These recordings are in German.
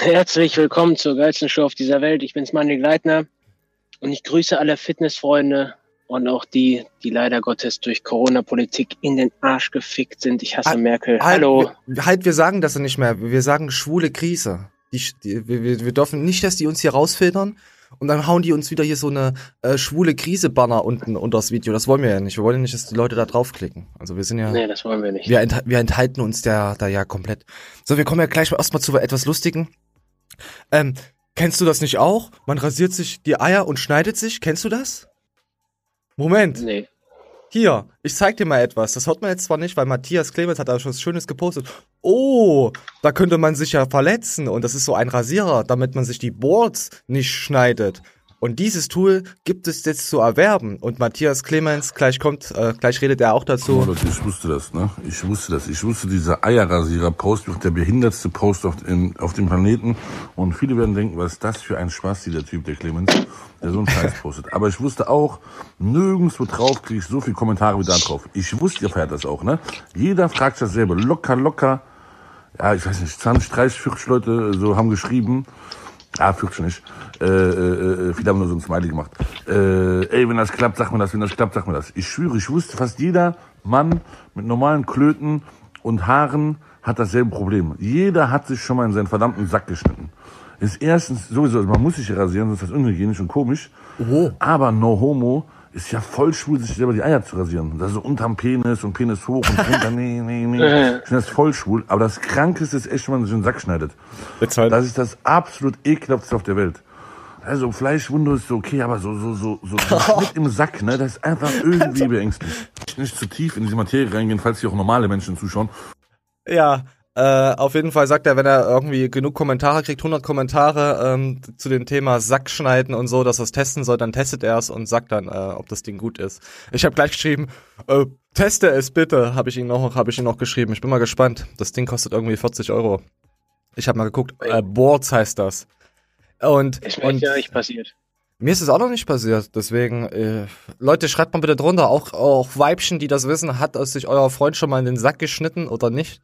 Herzlich willkommen zur geilsten Show auf dieser Welt. Ich bin's Manny Leitner und ich grüße alle Fitnessfreunde und auch die, die leider Gottes durch Corona-Politik in den Arsch gefickt sind. Ich hasse Halt- Merkel. Halt, Hallo. Wir, halt, wir sagen das ja nicht mehr. Wir sagen schwule Krise. Die, die, wir wir dürfen nicht, dass die uns hier rausfiltern und dann hauen die uns wieder hier so eine äh, schwule Krise-Banner unten unter das Video. Das wollen wir ja nicht. Wir wollen ja nicht, dass die Leute da draufklicken. Also wir sind ja. Nee, das wollen wir nicht. Wir, entha- wir enthalten uns da, da ja komplett. So, wir kommen ja gleich mal erstmal zu etwas Lustigen. Ähm, kennst du das nicht auch? Man rasiert sich die Eier und schneidet sich. Kennst du das? Moment. Nee. Hier, ich zeig dir mal etwas. Das hört man jetzt zwar nicht, weil Matthias Clemens hat da schon was Schönes gepostet. Oh, da könnte man sich ja verletzen und das ist so ein Rasierer, damit man sich die Boards nicht schneidet. Und dieses Tool gibt es jetzt zu erwerben. Und Matthias Clemens, gleich kommt, äh, gleich redet er auch Oh, dazu. Leute, ich wusste das, ne? Ich wusste das. Ich wusste, dieser Eierrasierer-Post wird der behindertste Post auf, in, auf dem Planeten. Und viele werden denken, was ist das für ein Spaß, dieser Typ, der Clemens, der so einen Scheiß postet. Aber ich wusste auch, nirgendwo drauf kriege ich so viele Kommentare wie da drauf. Ich wusste, ihr feiert das auch, ne? Jeder fragt dasselbe. Locker, locker. Ja, ich weiß nicht, 20, 30, 40 Leute so haben geschrieben. Ah, 40 nicht. Äh, äh, äh, viele haben nur so ein Smiley gemacht. Äh, ey, wenn das klappt, sag mir das. Wenn das klappt, sag mir das. Ich schwöre, ich wusste, fast jeder Mann mit normalen Klöten und Haaren hat dasselbe Problem. Jeder hat sich schon mal in seinen verdammten Sack geschnitten. Ist erstens sowieso, man muss sich rasieren, sonst ist das unhygienisch und komisch. Aber no homo ist ja voll schwul, sich selber die Eier zu rasieren. Das ist so unterm Penis und Penis hoch und drunter, nee, nee, nee. Ich finde das voll schwul. Aber das Krankeste ist echt, wenn man sich den Sack schneidet. Halt. Das ist das absolut ekelhaftste auf der Welt. Also Fleischwunde ist so okay, aber so so so so so Schnitt im Sack, ne, das ist einfach irgendwie beängstigend. Nicht zu tief in diese Materie reingehen, falls hier auch normale Menschen zuschauen. Ja, äh, auf jeden Fall sagt er, wenn er irgendwie genug Kommentare kriegt, 100 Kommentare ähm, zu dem Thema Sackschneiden und so, dass er es testen soll, dann testet er es und sagt dann, äh, ob das Ding gut ist. Ich habe gleich geschrieben, äh, teste es bitte, habe ich ihn noch, habe ich ihn noch geschrieben. Ich bin mal gespannt. Das Ding kostet irgendwie 40 Euro. Ich habe mal geguckt, äh, Boards heißt das. Und, Ist mir und ja nicht passiert. mir ist es auch noch nicht passiert, deswegen, äh, Leute, schreibt mal bitte drunter, auch, auch Weibchen, die das wissen, hat es sich euer Freund schon mal in den Sack geschnitten oder nicht?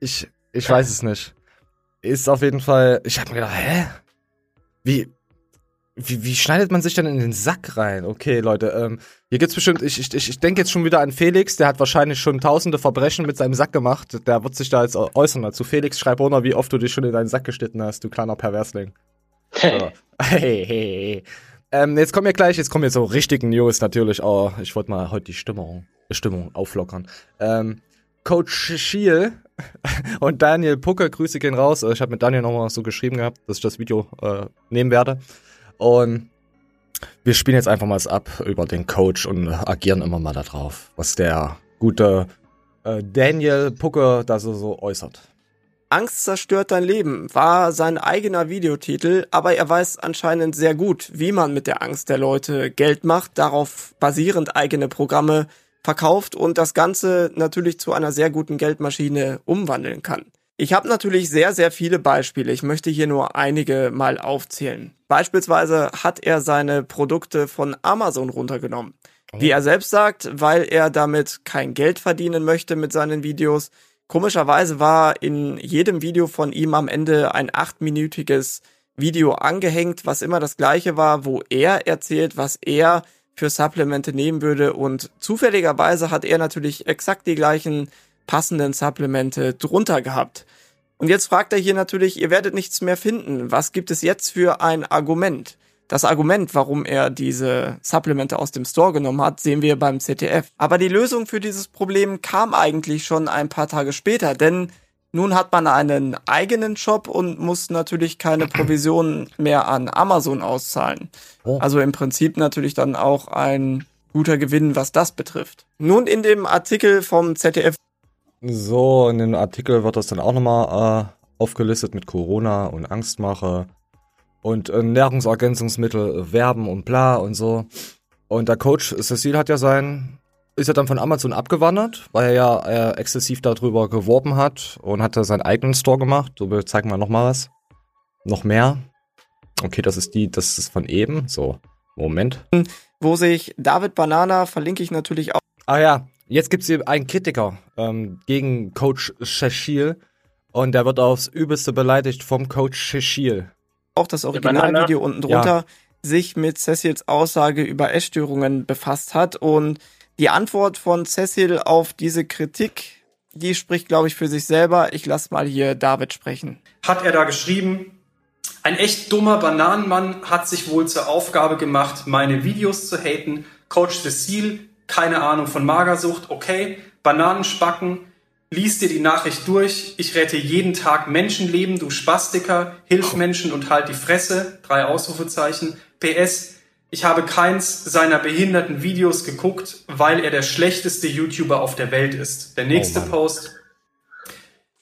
Ich, ich weiß es nicht. Ist auf jeden Fall, ich hab mir gedacht, hä? Wie, wie, wie schneidet man sich denn in den Sack rein? Okay, Leute, ähm, hier gibt's bestimmt, ich, ich, ich denke jetzt schon wieder an Felix, der hat wahrscheinlich schon tausende Verbrechen mit seinem Sack gemacht. Der wird sich da jetzt äußern dazu. Felix, schreib runter, wie oft du dich schon in deinen Sack geschnitten hast, du kleiner Perversling. So. Hey, hey, hey. Ähm, jetzt kommen wir gleich, jetzt kommen jetzt so richtigen News natürlich. Oh, ich wollte mal heute die Stimmung, Stimmung auflockern. Ähm, Coach Schiel und Daniel Pucke, Grüße gehen raus. Ich habe mit Daniel nochmal so geschrieben gehabt, dass ich das Video äh, nehmen werde. Und wir spielen jetzt einfach mal es ab über den Coach und agieren immer mal da drauf, was der gute äh, Daniel Pucke da so, so äußert. Angst zerstört dein Leben war sein eigener Videotitel, aber er weiß anscheinend sehr gut, wie man mit der Angst der Leute Geld macht, darauf basierend eigene Programme verkauft und das Ganze natürlich zu einer sehr guten Geldmaschine umwandeln kann. Ich habe natürlich sehr, sehr viele Beispiele. Ich möchte hier nur einige mal aufzählen. Beispielsweise hat er seine Produkte von Amazon runtergenommen. Wie er selbst sagt, weil er damit kein Geld verdienen möchte mit seinen Videos. Komischerweise war in jedem Video von ihm am Ende ein achtminütiges Video angehängt, was immer das gleiche war, wo er erzählt, was er für Supplemente nehmen würde und zufälligerweise hat er natürlich exakt die gleichen passenden Supplemente drunter gehabt. Und jetzt fragt er hier natürlich, ihr werdet nichts mehr finden. Was gibt es jetzt für ein Argument? Das Argument, warum er diese Supplemente aus dem Store genommen hat, sehen wir beim ZDF. Aber die Lösung für dieses Problem kam eigentlich schon ein paar Tage später, denn nun hat man einen eigenen Shop und muss natürlich keine Provisionen mehr an Amazon auszahlen. Oh. Also im Prinzip natürlich dann auch ein guter Gewinn, was das betrifft. Nun in dem Artikel vom ZDF So, in dem Artikel wird das dann auch nochmal äh, aufgelistet mit Corona und Angstmache und äh, Nahrungsergänzungsmittel, Werben und bla und so. Und der Coach Cecil hat ja sein, ist ja dann von Amazon abgewandert, weil er ja äh, exzessiv darüber geworben hat und hat da seinen eigenen Store gemacht. So, wir zeigen mal nochmal was. Noch mehr. Okay, das ist die, das ist von eben. So, Moment. wo sich David Banana, verlinke ich natürlich auch, Ah ja, jetzt gibt's hier einen Kritiker ähm, gegen Coach Shashil. Und der wird aufs Übelste beleidigt vom Coach Shishil. Auch das Originalvideo unten drunter ja. sich mit Cecils Aussage über Essstörungen befasst hat. Und die Antwort von Cecil auf diese Kritik, die spricht, glaube ich, für sich selber. Ich lasse mal hier David sprechen. Hat er da geschrieben, ein echt dummer Bananenmann hat sich wohl zur Aufgabe gemacht, meine Videos zu haten. Coach Cecil, keine Ahnung von Magersucht, okay. Bananenspacken, lies dir die Nachricht durch. Ich rette jeden Tag Menschenleben, du Spastiker, hilf Menschen und halt die Fresse. Drei Ausrufezeichen. PS, ich habe keins seiner behinderten Videos geguckt, weil er der schlechteste YouTuber auf der Welt ist. Der nächste oh Post.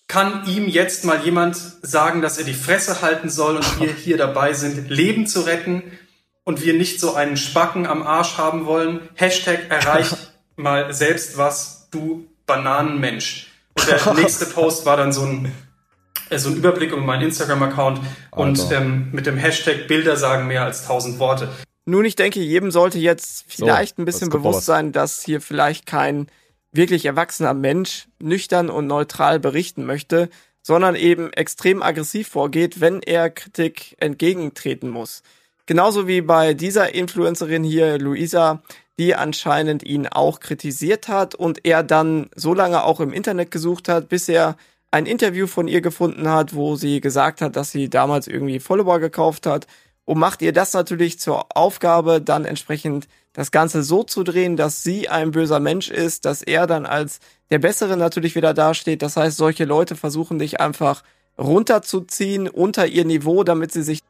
Kann ihm jetzt mal jemand sagen, dass er die Fresse halten soll und wir hier dabei sind, Leben zu retten und wir nicht so einen Spacken am Arsch haben wollen? Hashtag erreicht mal selbst was, du Bananenmensch. Und der nächste Post war dann so ein, äh, so ein Überblick über meinen Instagram-Account und ähm, mit dem Hashtag Bilder sagen mehr als tausend Worte. Nun, ich denke, jedem sollte jetzt vielleicht so, ein bisschen bewusst sein, dass hier vielleicht kein wirklich erwachsener Mensch nüchtern und neutral berichten möchte, sondern eben extrem aggressiv vorgeht, wenn er Kritik entgegentreten muss. Genauso wie bei dieser Influencerin hier, Luisa, die anscheinend ihn auch kritisiert hat und er dann so lange auch im Internet gesucht hat, bis er ein Interview von ihr gefunden hat, wo sie gesagt hat, dass sie damals irgendwie Follower gekauft hat und macht ihr das natürlich zur Aufgabe, dann entsprechend das Ganze so zu drehen, dass sie ein böser Mensch ist, dass er dann als der Bessere natürlich wieder dasteht. Das heißt, solche Leute versuchen dich einfach runterzuziehen unter ihr Niveau, damit sie sich.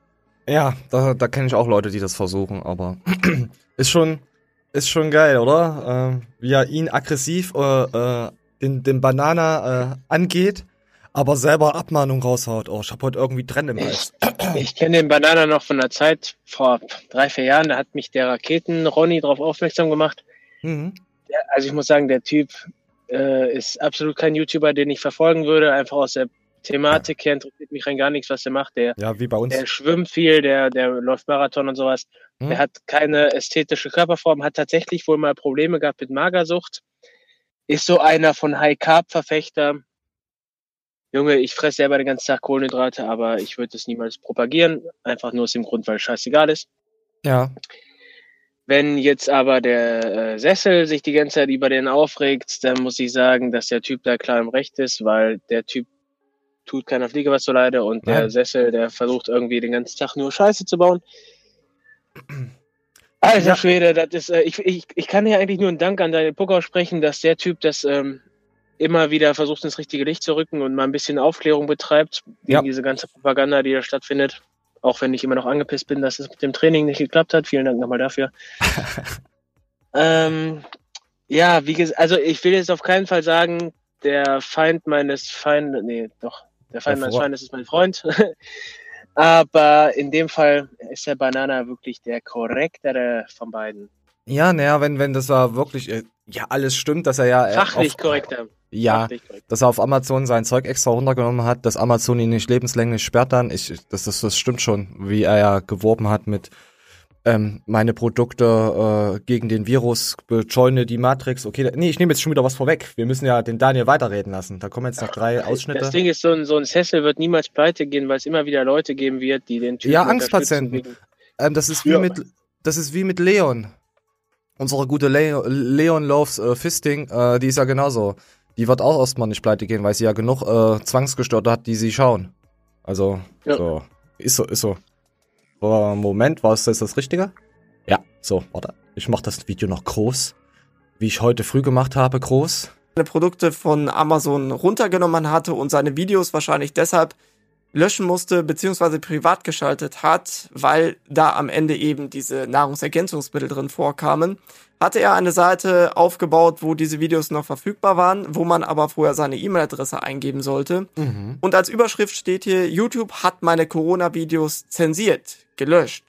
Ja, da, da kenne ich auch Leute, die das versuchen, aber ist schon, ist schon geil, oder? Äh, wie er ihn aggressiv äh, äh, den, den Banana äh, angeht aber selber Abmahnung raushaut. Oh, ich habe heute irgendwie Trend im Hals. Ich, ich kenne den Banana noch von der Zeit vor drei, vier Jahren. Da hat mich der Raketen-Ronny darauf aufmerksam gemacht. Mhm. Der, also ich muss sagen, der Typ äh, ist absolut kein YouTuber, den ich verfolgen würde. Einfach aus der Thematik ja. her interessiert mich rein gar nichts, was der macht. Der, ja, wie bei uns. Der schwimmt viel, der, der läuft Marathon und sowas. Mhm. Der hat keine ästhetische Körperform, hat tatsächlich wohl mal Probleme gehabt mit Magersucht. Ist so einer von High Carb Verfechter Junge, ich fresse selber den ganzen Tag Kohlenhydrate, aber ich würde es niemals propagieren. Einfach nur aus dem Grund, weil es scheißegal ist. Ja. Wenn jetzt aber der äh, Sessel sich die ganze Zeit über den aufregt, dann muss ich sagen, dass der Typ da klar im Recht ist, weil der Typ tut keiner Fliege was so leide und der Sessel, der versucht irgendwie den ganzen Tag nur Scheiße zu bauen. Alter ja. Schwede, das ist, äh, ich, ich, ich kann hier eigentlich nur einen Dank an deine Puck aussprechen, dass der Typ das ähm, immer wieder versucht, ins richtige Licht zu rücken und mal ein bisschen Aufklärung betreibt gegen ja. diese ganze Propaganda, die da stattfindet. Auch wenn ich immer noch angepisst bin, dass es mit dem Training nicht geklappt hat. Vielen Dank nochmal dafür. ähm, ja, wie gesagt, also ich will jetzt auf keinen Fall sagen, der Feind meines Feindes, nee, doch, der Feind meines Feindes ist mein Freund. Aber in dem Fall ist der Banana wirklich der korrektere von beiden. Ja, naja, wenn, wenn das war wirklich, äh, ja, alles stimmt, dass er ja. Äh, Fachlich korrekter. Ja, dass er auf Amazon sein Zeug extra runtergenommen hat, dass Amazon ihn nicht lebenslänglich sperrt dann. Ich, das, das, das stimmt schon, wie er ja geworben hat mit ähm, meine Produkte äh, gegen den Virus, bescheune die Matrix. Okay, nee, ich nehme jetzt schon wieder was vorweg. Wir müssen ja den Daniel weiterreden lassen. Da kommen jetzt noch drei Ausschnitte. Das Ding ist, so ein, so ein Sessel wird niemals pleite gehen, weil es immer wieder Leute geben wird, die den Typen Ja, Angstpatienten. Ähm, das ist wie ja. mit das ist wie mit Leon. Unsere gute Le Leon Loves äh, Fisting, äh, die ist ja genauso die wird auch erstmal nicht pleite gehen, weil sie ja genug äh, Zwangsgestörte hat, die sie schauen. Also, ja. so. Ist so, ist so. Aber Moment, war es das, das Richtige? Ja, so, warte. Ich mache das Video noch groß. Wie ich heute früh gemacht habe, groß. Produkte von Amazon runtergenommen hatte und seine Videos wahrscheinlich deshalb löschen musste beziehungsweise privat geschaltet hat, weil da am Ende eben diese Nahrungsergänzungsmittel drin vorkamen hatte er eine Seite aufgebaut, wo diese Videos noch verfügbar waren, wo man aber vorher seine E-Mail-Adresse eingeben sollte. Mhm. Und als Überschrift steht hier, YouTube hat meine Corona-Videos zensiert, gelöscht.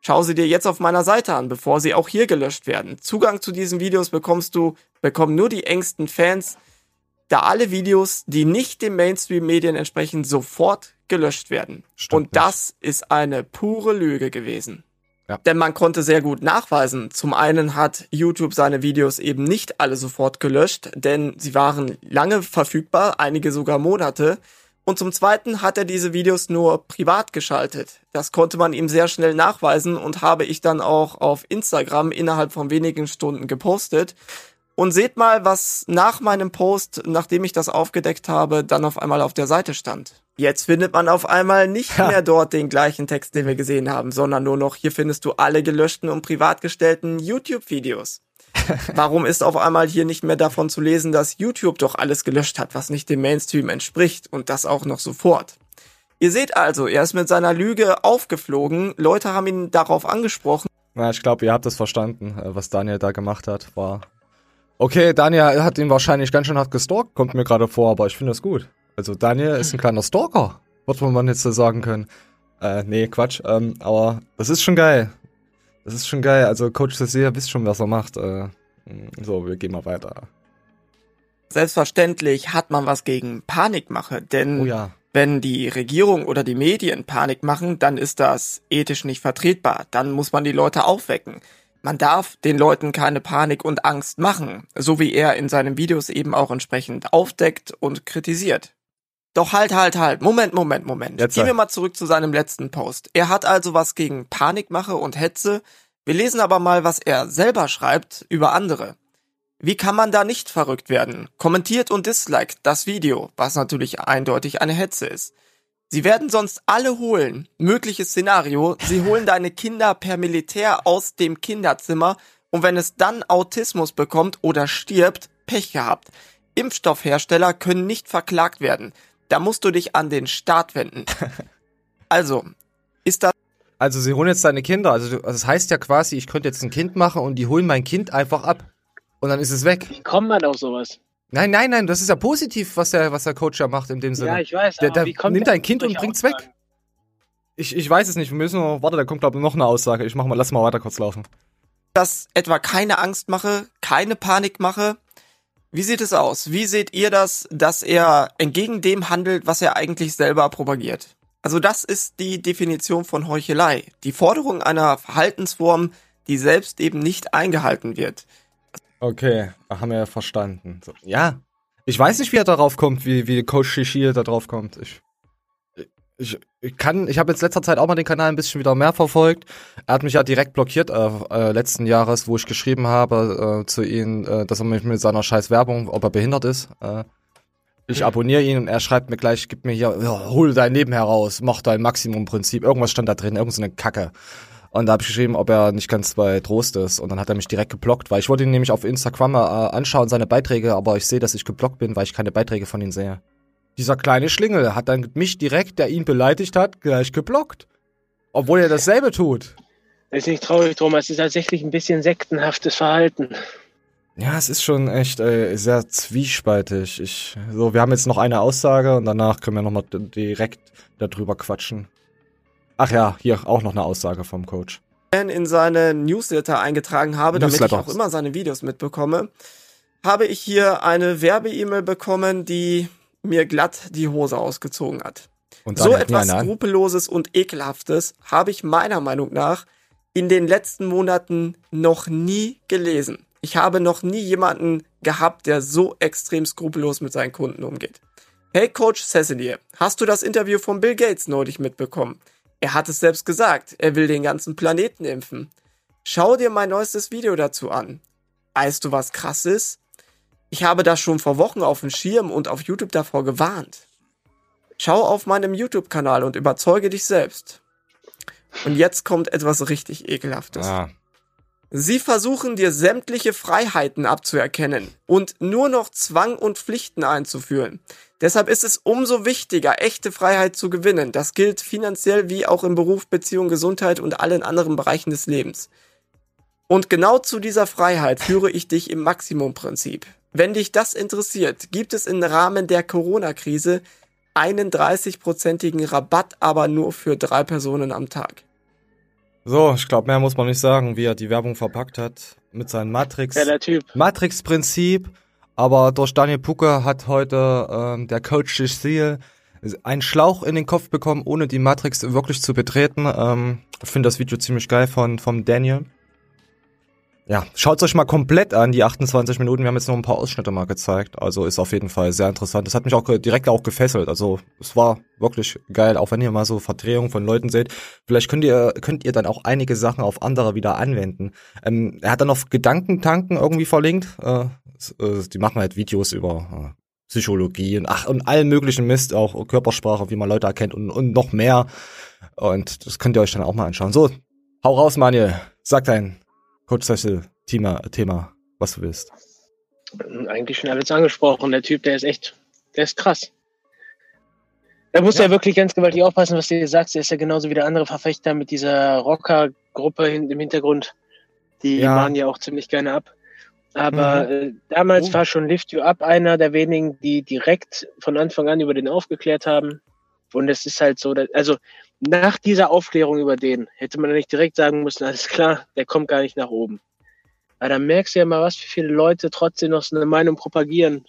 Schau sie dir jetzt auf meiner Seite an, bevor sie auch hier gelöscht werden. Zugang zu diesen Videos bekommst du, bekommen nur die engsten Fans, da alle Videos, die nicht den Mainstream-Medien entsprechen, sofort gelöscht werden. Stimmt Und das nicht. ist eine pure Lüge gewesen. Ja. Denn man konnte sehr gut nachweisen. Zum einen hat YouTube seine Videos eben nicht alle sofort gelöscht, denn sie waren lange verfügbar, einige sogar Monate. Und zum Zweiten hat er diese Videos nur privat geschaltet. Das konnte man ihm sehr schnell nachweisen und habe ich dann auch auf Instagram innerhalb von wenigen Stunden gepostet. Und seht mal, was nach meinem Post, nachdem ich das aufgedeckt habe, dann auf einmal auf der Seite stand. Jetzt findet man auf einmal nicht mehr dort den gleichen Text, den wir gesehen haben, sondern nur noch, hier findest du alle gelöschten und privat gestellten YouTube-Videos. Warum ist auf einmal hier nicht mehr davon zu lesen, dass YouTube doch alles gelöscht hat, was nicht dem Mainstream entspricht und das auch noch sofort? Ihr seht also, er ist mit seiner Lüge aufgeflogen, Leute haben ihn darauf angesprochen. Na, ich glaube, ihr habt das verstanden, äh, was Daniel da gemacht hat, war Okay, Daniel hat ihn wahrscheinlich ganz schön hart gestalkt, kommt mir gerade vor, aber ich finde das gut. Also Daniel ist ein kleiner Stalker, wird man jetzt so sagen können. Äh, nee, Quatsch. Ähm, aber das ist schon geil. Das ist schon geil. Also Coach Cecilia wisst schon, was er macht. Äh, so, wir gehen mal weiter. Selbstverständlich hat man was gegen Panikmache, denn oh ja. wenn die Regierung oder die Medien Panik machen, dann ist das ethisch nicht vertretbar. Dann muss man die Leute aufwecken. Man darf den Leuten keine Panik und Angst machen, so wie er in seinen Videos eben auch entsprechend aufdeckt und kritisiert. Doch halt, halt, halt. Moment, Moment, Moment. Jetzt Gehen wir mal zurück zu seinem letzten Post. Er hat also was gegen Panikmache und Hetze. Wir lesen aber mal, was er selber schreibt über andere. Wie kann man da nicht verrückt werden? Kommentiert und disliked das Video, was natürlich eindeutig eine Hetze ist. Sie werden sonst alle holen. Mögliches Szenario, sie holen deine Kinder per Militär aus dem Kinderzimmer und wenn es dann Autismus bekommt oder stirbt, Pech gehabt. Impfstoffhersteller können nicht verklagt werden. Da musst du dich an den Staat wenden. Also, ist das Also sie holen jetzt deine Kinder, also, du, also das heißt ja quasi, ich könnte jetzt ein Kind machen und die holen mein Kind einfach ab. Und dann ist es weg. Wie kommt man auf sowas? Nein, nein, nein, das ist ja positiv, was der, was der Coach ja macht in dem Sinne. Ja, ich weiß. Der, aber der wie kommt nimmt dein Kind und solche bringt's weg. Ich, ich weiß es nicht, wir müssen noch, warte, da kommt glaube ich noch eine Aussage. Ich mach mal, lass mal weiter kurz laufen. das etwa keine Angst mache, keine Panik mache? Wie sieht es aus? Wie seht ihr das, dass er entgegen dem handelt, was er eigentlich selber propagiert? Also das ist die Definition von Heuchelei. Die Forderung einer Verhaltensform, die selbst eben nicht eingehalten wird. Okay, haben wir ja verstanden. So, ja. Ich weiß nicht, wie er darauf kommt, wie, wie Coach Shishir da drauf kommt. Ich, ich, kann, ich habe jetzt letzter Zeit auch mal den Kanal ein bisschen wieder mehr verfolgt. Er hat mich ja direkt blockiert äh, äh, letzten Jahres, wo ich geschrieben habe äh, zu ihm, äh, dass er mich mit seiner scheiß Werbung, ob er behindert ist. Äh, ich abonniere ihn und er schreibt mir gleich, gib mir hier, ja, hol dein Leben heraus, mach dein Maximum-Prinzip. Irgendwas stand da drin, irgend so eine Kacke. Und da habe ich geschrieben, ob er nicht ganz bei Trost ist. Und dann hat er mich direkt geblockt, weil ich wollte ihn nämlich auf Instagram äh, anschauen, seine Beiträge, aber ich sehe, dass ich geblockt bin, weil ich keine Beiträge von ihm sehe. Dieser kleine Schlingel hat dann mich direkt, der ihn beleidigt hat, gleich geblockt. Obwohl er dasselbe tut. Das ist nicht traurig, Thomas. Es ist tatsächlich ein bisschen sektenhaftes Verhalten. Ja, es ist schon echt äh, sehr zwiespaltig. Ich, so, wir haben jetzt noch eine Aussage und danach können wir nochmal direkt darüber quatschen. Ach ja, hier auch noch eine Aussage vom Coach. in seine Newsletter eingetragen habe, damit ich Newsletter. auch immer seine Videos mitbekomme, habe ich hier eine Werbe-E-Mail bekommen, die mir glatt die Hose ausgezogen hat. Und So etwas. Skrupelloses und Ekelhaftes habe ich meiner Meinung nach in den letzten Monaten noch nie gelesen. Ich habe noch nie jemanden gehabt, der so extrem skrupellos mit seinen Kunden umgeht. Hey Coach Cecily, hast du das Interview von Bill Gates neulich mitbekommen? Er hat es selbst gesagt, er will den ganzen Planeten impfen. Schau dir mein neuestes Video dazu an. Weißt du, was krass ist? Ich habe das schon vor Wochen auf dem Schirm und auf YouTube davor gewarnt. Schau auf meinem YouTube-Kanal und überzeuge dich selbst. Und jetzt kommt etwas richtig Ekelhaftes. Ah, Sie versuchen dir sämtliche Freiheiten abzuerkennen und nur noch Zwang und Pflichten einzuführen. Deshalb ist es umso wichtiger, echte Freiheit zu gewinnen. Das gilt finanziell wie auch im Beruf, Beziehung, Gesundheit und allen anderen Bereichen des Lebens. Und genau zu dieser Freiheit führe ich dich im Maximumprinzip. Wenn dich das interessiert, gibt es im Rahmen der Corona-Krise einen 30-prozentigen Rabatt, aber nur für drei Personen am Tag. So, ich glaube, mehr muss man nicht sagen, wie er die Werbung verpackt hat. Mit seinem Matrix. Ja, der Typ. Matrix-Prinzip. Aber durch Daniel Pucke hat heute ähm, der Coach Cecile einen Schlauch in den Kopf bekommen, ohne die Matrix wirklich zu betreten. Ähm, ich finde das Video ziemlich geil von vom Daniel. Ja, schaut euch mal komplett an, die 28 Minuten. Wir haben jetzt noch ein paar Ausschnitte mal gezeigt. Also ist auf jeden Fall sehr interessant. Das hat mich auch direkt auch gefesselt. Also es war wirklich geil, auch wenn ihr mal so Verdrehungen von Leuten seht. Vielleicht könnt ihr, könnt ihr dann auch einige Sachen auf andere wieder anwenden. Ähm, er hat dann noch Gedankentanken irgendwie verlinkt. Äh, äh, die machen halt Videos über äh, Psychologie und ach und allen möglichen Mist, auch Körpersprache, wie man Leute erkennt und, und noch mehr. Und das könnt ihr euch dann auch mal anschauen. So, hau raus, Manuel. Sag dein Cecil Thema, Thema, was du willst. Eigentlich schon alles angesprochen. Der Typ, der ist echt, der ist krass. Da muss ja. ja wirklich ganz gewaltig aufpassen, was du sagst. Der ist ja genauso wie der andere Verfechter mit dieser Rocker-Gruppe im Hintergrund. Die ja. waren ja auch ziemlich gerne ab. Aber mhm. äh, damals oh. war schon Lift You Up einer der wenigen, die direkt von Anfang an über den aufgeklärt haben. Und es ist halt so, dass, also nach dieser Aufklärung über den hätte man nicht direkt sagen müssen, alles klar, der kommt gar nicht nach oben. Aber da merkst du ja mal, was für viele Leute trotzdem noch so eine Meinung propagieren.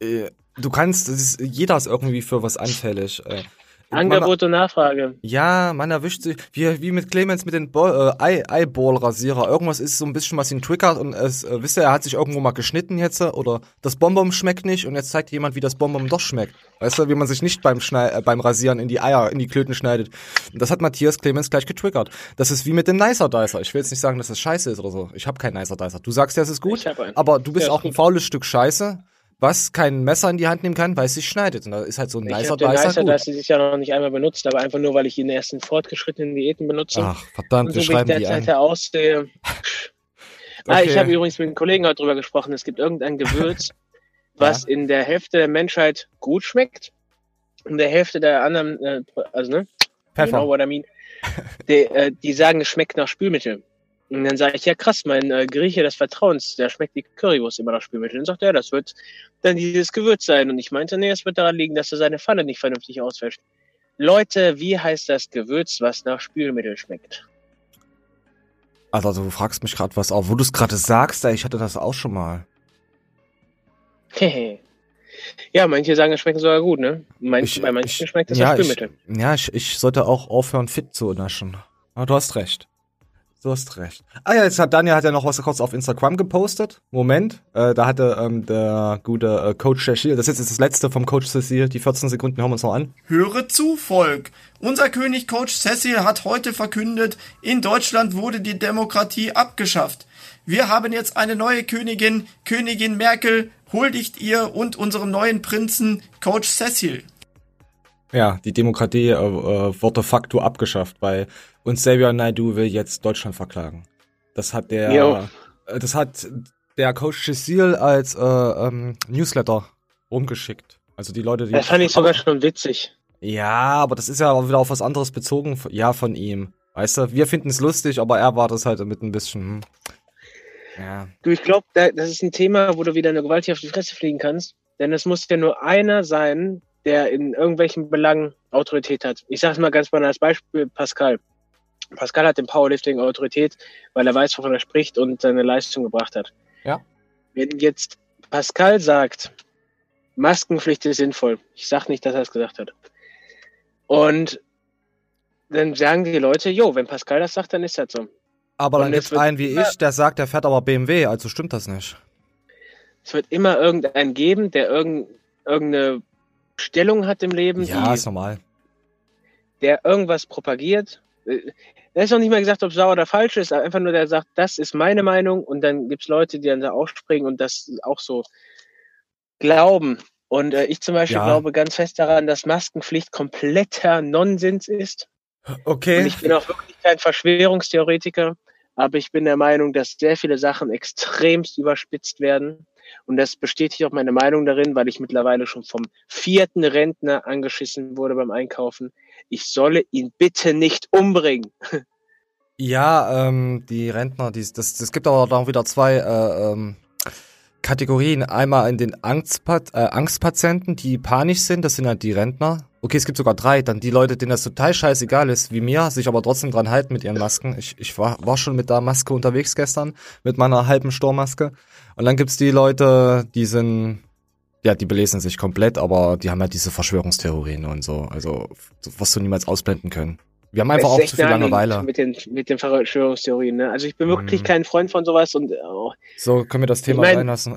Äh, du kannst, ist, jeder ist irgendwie für was anfällig. Angebot und Nachfrage. Ja, man erwischt sich, wie, wie mit Clemens mit den äh, Eyeball-Rasierer. Irgendwas ist so ein bisschen, was ihn triggert und es, äh, wisst ihr, er hat sich irgendwo mal geschnitten jetzt oder das Bonbon schmeckt nicht und jetzt zeigt jemand, wie das Bonbon doch schmeckt. Weißt du, wie man sich nicht beim, Schneid äh, beim Rasieren in die Eier, in die Klöten schneidet. Und das hat Matthias Clemens gleich getriggert. Das ist wie mit dem Nicer Dicer. Ich will jetzt nicht sagen, dass das scheiße ist oder so. Ich habe keinen Nicer Dicer. Du sagst ja, es ist gut, aber du bist ja, auch ein faules Stück Scheiße was kein Messer in die Hand nehmen kann, weil es sich schneidet. Und da ist halt so ein ich nicer Dicer. Nicer gut. Dicer ist ja noch nicht einmal benutzt, aber einfach nur, weil ich ihn erst in fortgeschrittenen Diäten benutze. Ach, verdammt, und so wir schreiben wie ich derzeit aussehe. okay. ah, ich habe übrigens mit einem Kollegen heute drüber gesprochen. Es gibt irgendein Gewürz, was ja. in der Hälfte der Menschheit gut schmeckt und der Hälfte der anderen, äh, also ne? Pfeffer. Know what I mean. die, äh, die sagen, es schmeckt nach Spülmittel. Und dann sage ich, ja krass, mein äh, Grieche des Vertrauens, der schmeckt die Currywurst immer nach Spülmittel. Und sagt er, ja, das wird dann dieses Gewürz sein. Und ich meinte, nee, es wird daran liegen, dass er seine Pfanne nicht vernünftig auswäscht. Leute, wie heißt das Gewürz, was nach Spülmittel schmeckt? Also, du fragst mich gerade was auf. Wo du es gerade sagst, ich hatte das auch schon mal. ja, manche sagen, es schmeckt sogar gut, ne? Manch, ich, bei manchen ich, schmeckt es ja, nach Spülmittel. Ich, ja, ich, ich sollte auch aufhören, fit zu naschen. Aber du hast recht. Du hast recht. Ah ja, jetzt hat Daniel hat ja noch was kurz auf Instagram gepostet. Moment, äh, da hatte ähm, der gute äh, Coach Cecil, das ist jetzt das letzte vom Coach Cecil, die 14 Sekunden hören wir uns noch an. Höre zu, Volk. Unser König Coach Cecil hat heute verkündet, in Deutschland wurde die Demokratie abgeschafft. Wir haben jetzt eine neue Königin, Königin Merkel, huldigt ihr und unserem neuen Prinzen Coach Cecil. Ja, die Demokratie äh, äh, wurde de facto abgeschafft, weil und Xavier Naidoo will jetzt Deutschland verklagen. Das hat der, jo. Äh, das hat der Coach Cecil als äh, ähm, Newsletter rumgeschickt. Also die Leute, die. Das fand ich sogar schon witzig. Ja, aber das ist ja auch wieder auf was anderes bezogen, ja, von ihm. Weißt du, wir finden es lustig, aber er war das halt mit ein bisschen. Hm. Ja. Du, ich glaube, das ist ein Thema, wo du wieder eine gewaltig auf die Fresse fliegen kannst. Denn es muss ja nur einer sein, der in irgendwelchen Belangen Autorität hat. Ich sage es mal ganz banal als Beispiel, Pascal. Pascal hat im Powerlifting Autorität, weil er weiß, wovon er spricht und seine Leistung gebracht hat. Ja. Wenn jetzt Pascal sagt, Maskenpflicht ist sinnvoll, ich sage nicht, dass er es gesagt hat. Und dann sagen die Leute, jo, wenn Pascal das sagt, dann ist das so. Aber dann gibt es einen wie ich, der sagt, der fährt aber BMW, also stimmt das nicht. Es wird immer irgendeinen geben, der irgendeine Stellung hat im Leben. Ja, ist normal. Der irgendwas propagiert er ist noch nicht mal gesagt, ob sauer oder falsch ist, aber einfach nur der sagt, das ist meine Meinung und dann gibt es Leute, die dann da aufspringen und das auch so glauben. Und äh, ich zum Beispiel ja. glaube ganz fest daran, dass Maskenpflicht kompletter Nonsens ist. Okay. Und ich bin auch wirklich kein Verschwörungstheoretiker, aber ich bin der Meinung, dass sehr viele Sachen extremst überspitzt werden. Und das bestätigt auch meine Meinung darin, weil ich mittlerweile schon vom vierten Rentner angeschissen wurde beim Einkaufen ich solle ihn bitte nicht umbringen. Ja, ähm, die Rentner, die, das, das gibt aber auch wieder zwei äh, ähm, Kategorien. Einmal in den Angstpat äh, Angstpatienten, die panisch sind, das sind halt die Rentner. Okay, es gibt sogar drei. Dann die Leute, denen das total scheißegal ist, wie mir, sich aber trotzdem dran halten mit ihren Masken. Ich, ich war, war schon mit der Maske unterwegs gestern, mit meiner halben Sturmmaske. Und dann gibt's die Leute, die sind ja, die belesen sich komplett, aber die haben halt diese Verschwörungstheorien und so. Also, was du niemals ausblenden können. Wir haben einfach auch zu viel Langeweile. Mit den, mit den Verschwörungstheorien, ne? Also ich bin wirklich Mhm. kein Freund von sowas und oh, So, können wir das Thema mein- reinlassen.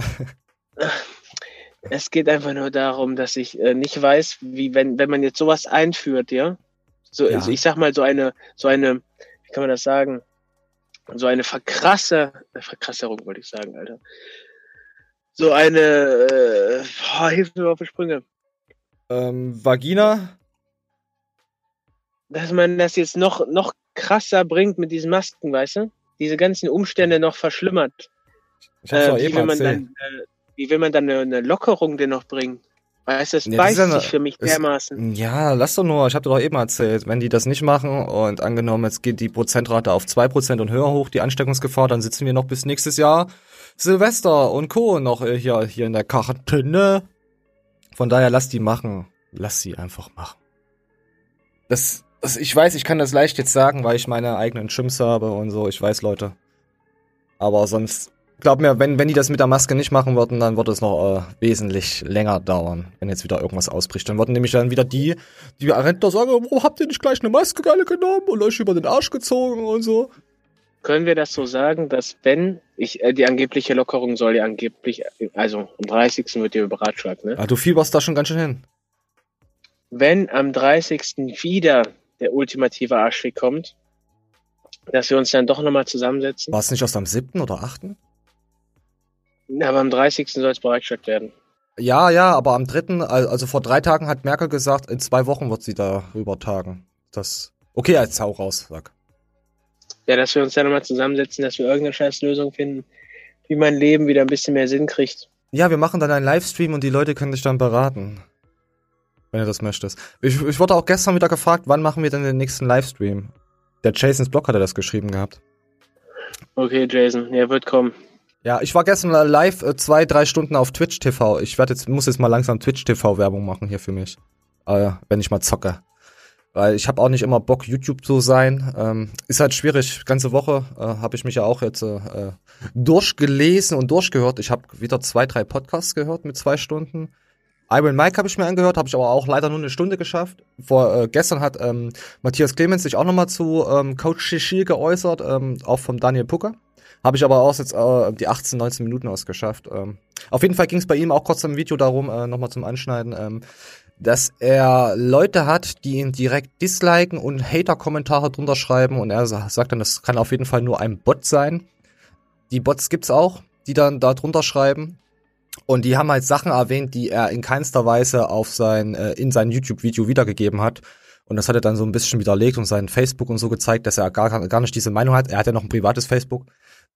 es geht einfach nur darum, dass ich äh, nicht weiß, wie wenn, wenn man jetzt sowas einführt, ja. So, Ja. also ich sag mal, so eine, so eine, wie kann man das sagen? So eine Verkrasse, äh, Verkrasserung wollte ich sagen, Alter. So eine, äh, boah, hilf mir auf die Sprünge. ähm, Vagina? Dass man das jetzt noch, noch krasser bringt mit diesen Masken, weißt du? Diese ganzen Umstände noch verschlimmert. Ich hab's Äh, doch wie, eben will man erzählt. dann, äh, wie will man dann eine, eine Lockerung denn noch bringen? Weißt du, es Ja, das ist beißt ja eine- sich für mich es- dermaßen. Ja, lass doch nur, ich hab dir doch eben erzählt, wenn die das nicht machen und angenommen, jetzt geht die Prozentrate auf 2% und höher hoch, die Ansteckungsgefahr, dann sitzen wir noch bis nächstes Jahr Silvester und Co. noch äh, hier, hier in der Quarantäne. Von daher lass die machen. Lass sie einfach machen. Das, das, ich weiß, ich kann das leicht jetzt sagen, weil ich meine eigenen Chimps habe und so, ich weiß, Leute. Aber sonst, glaub mir, wenn, wenn die das mit der Maske nicht machen würden, dann würde es noch äh, wesentlich länger dauern, wenn jetzt wieder irgendwas ausbricht. Dann würden nämlich dann wieder die, die Rentner sagen, warum habt ihr nicht gleich eine Maske alle genommen und euch über den Arsch gezogen und so. Können wir das so sagen, dass wenn ich äh, die angebliche Lockerung soll ja angeblich, also am 30. wird die beratschlagt, ne? Ah, du fieberst da schon ganz schön hin. Wenn am 30. wieder der ultimative Arschweg kommt, dass wir uns dann doch nochmal zusammensetzen. War es nicht erst am 7. oder 8.? Aber am 30. soll es bereitgestellt werden. Ja, ja, aber am 3., al- also vor drei Tagen hat Merkel gesagt, in zwei Wochen wird sie darüber tagen. Das. Okay, jetzt hau raus, sag. Ja, dass wir uns dann nochmal zusammensetzen, dass wir irgendeine scheiß Lösung finden, wie mein Leben wieder ein bisschen mehr Sinn kriegt. Ja, wir machen dann einen Livestream und die Leute können dich dann beraten. Wenn du das möchtest. Ich, ich wurde auch gestern wieder gefragt, wann machen wir denn den nächsten Livestream? Der Jasons Blog hatte das geschrieben gehabt. Okay, Jason, ja, wird kommen. Ja, ich war gestern live äh, zwei, drei Stunden auf Twitch TV. Ich werd jetzt, muss jetzt mal langsam Twitch TV Werbung machen hier für mich. Äh, wenn ich mal zocke. Weil ich habe auch nicht immer Bock, YouTube zu sein. Ähm, ist halt schwierig. Ganze Woche äh, habe ich mich ja auch jetzt äh, durchgelesen und durchgehört. Ich habe wieder zwei, drei Podcasts gehört mit zwei Stunden. Iron Mike habe ich mir angehört, habe ich aber auch leider nur eine Stunde geschafft. Vor äh, gestern hat ähm, Matthias Clemens sich auch nochmal zu ähm, Coach Shishir geäußert, ähm, auch vom Daniel Pucker. Habe ich aber auch jetzt äh, die 18, 19 Minuten ausgeschafft. Ähm, auf jeden Fall ging es bei ihm auch kurz im Video darum, äh, nochmal zum Anschneiden, ähm, dass er Leute hat, die ihn direkt disliken und Hater-Kommentare drunter schreiben und er sa- sagt dann, das kann auf jeden Fall nur ein Bot sein. Die Bots gibt's auch, die dann da drunter schreiben. Und die haben halt Sachen erwähnt, die er in keinster Weise auf sein, äh, in sein YouTube-Video wiedergegeben hat. Und das hat er dann so ein bisschen widerlegt und sein Facebook und so gezeigt, dass er gar, gar nicht diese Meinung hat. Er hat ja noch ein privates Facebook.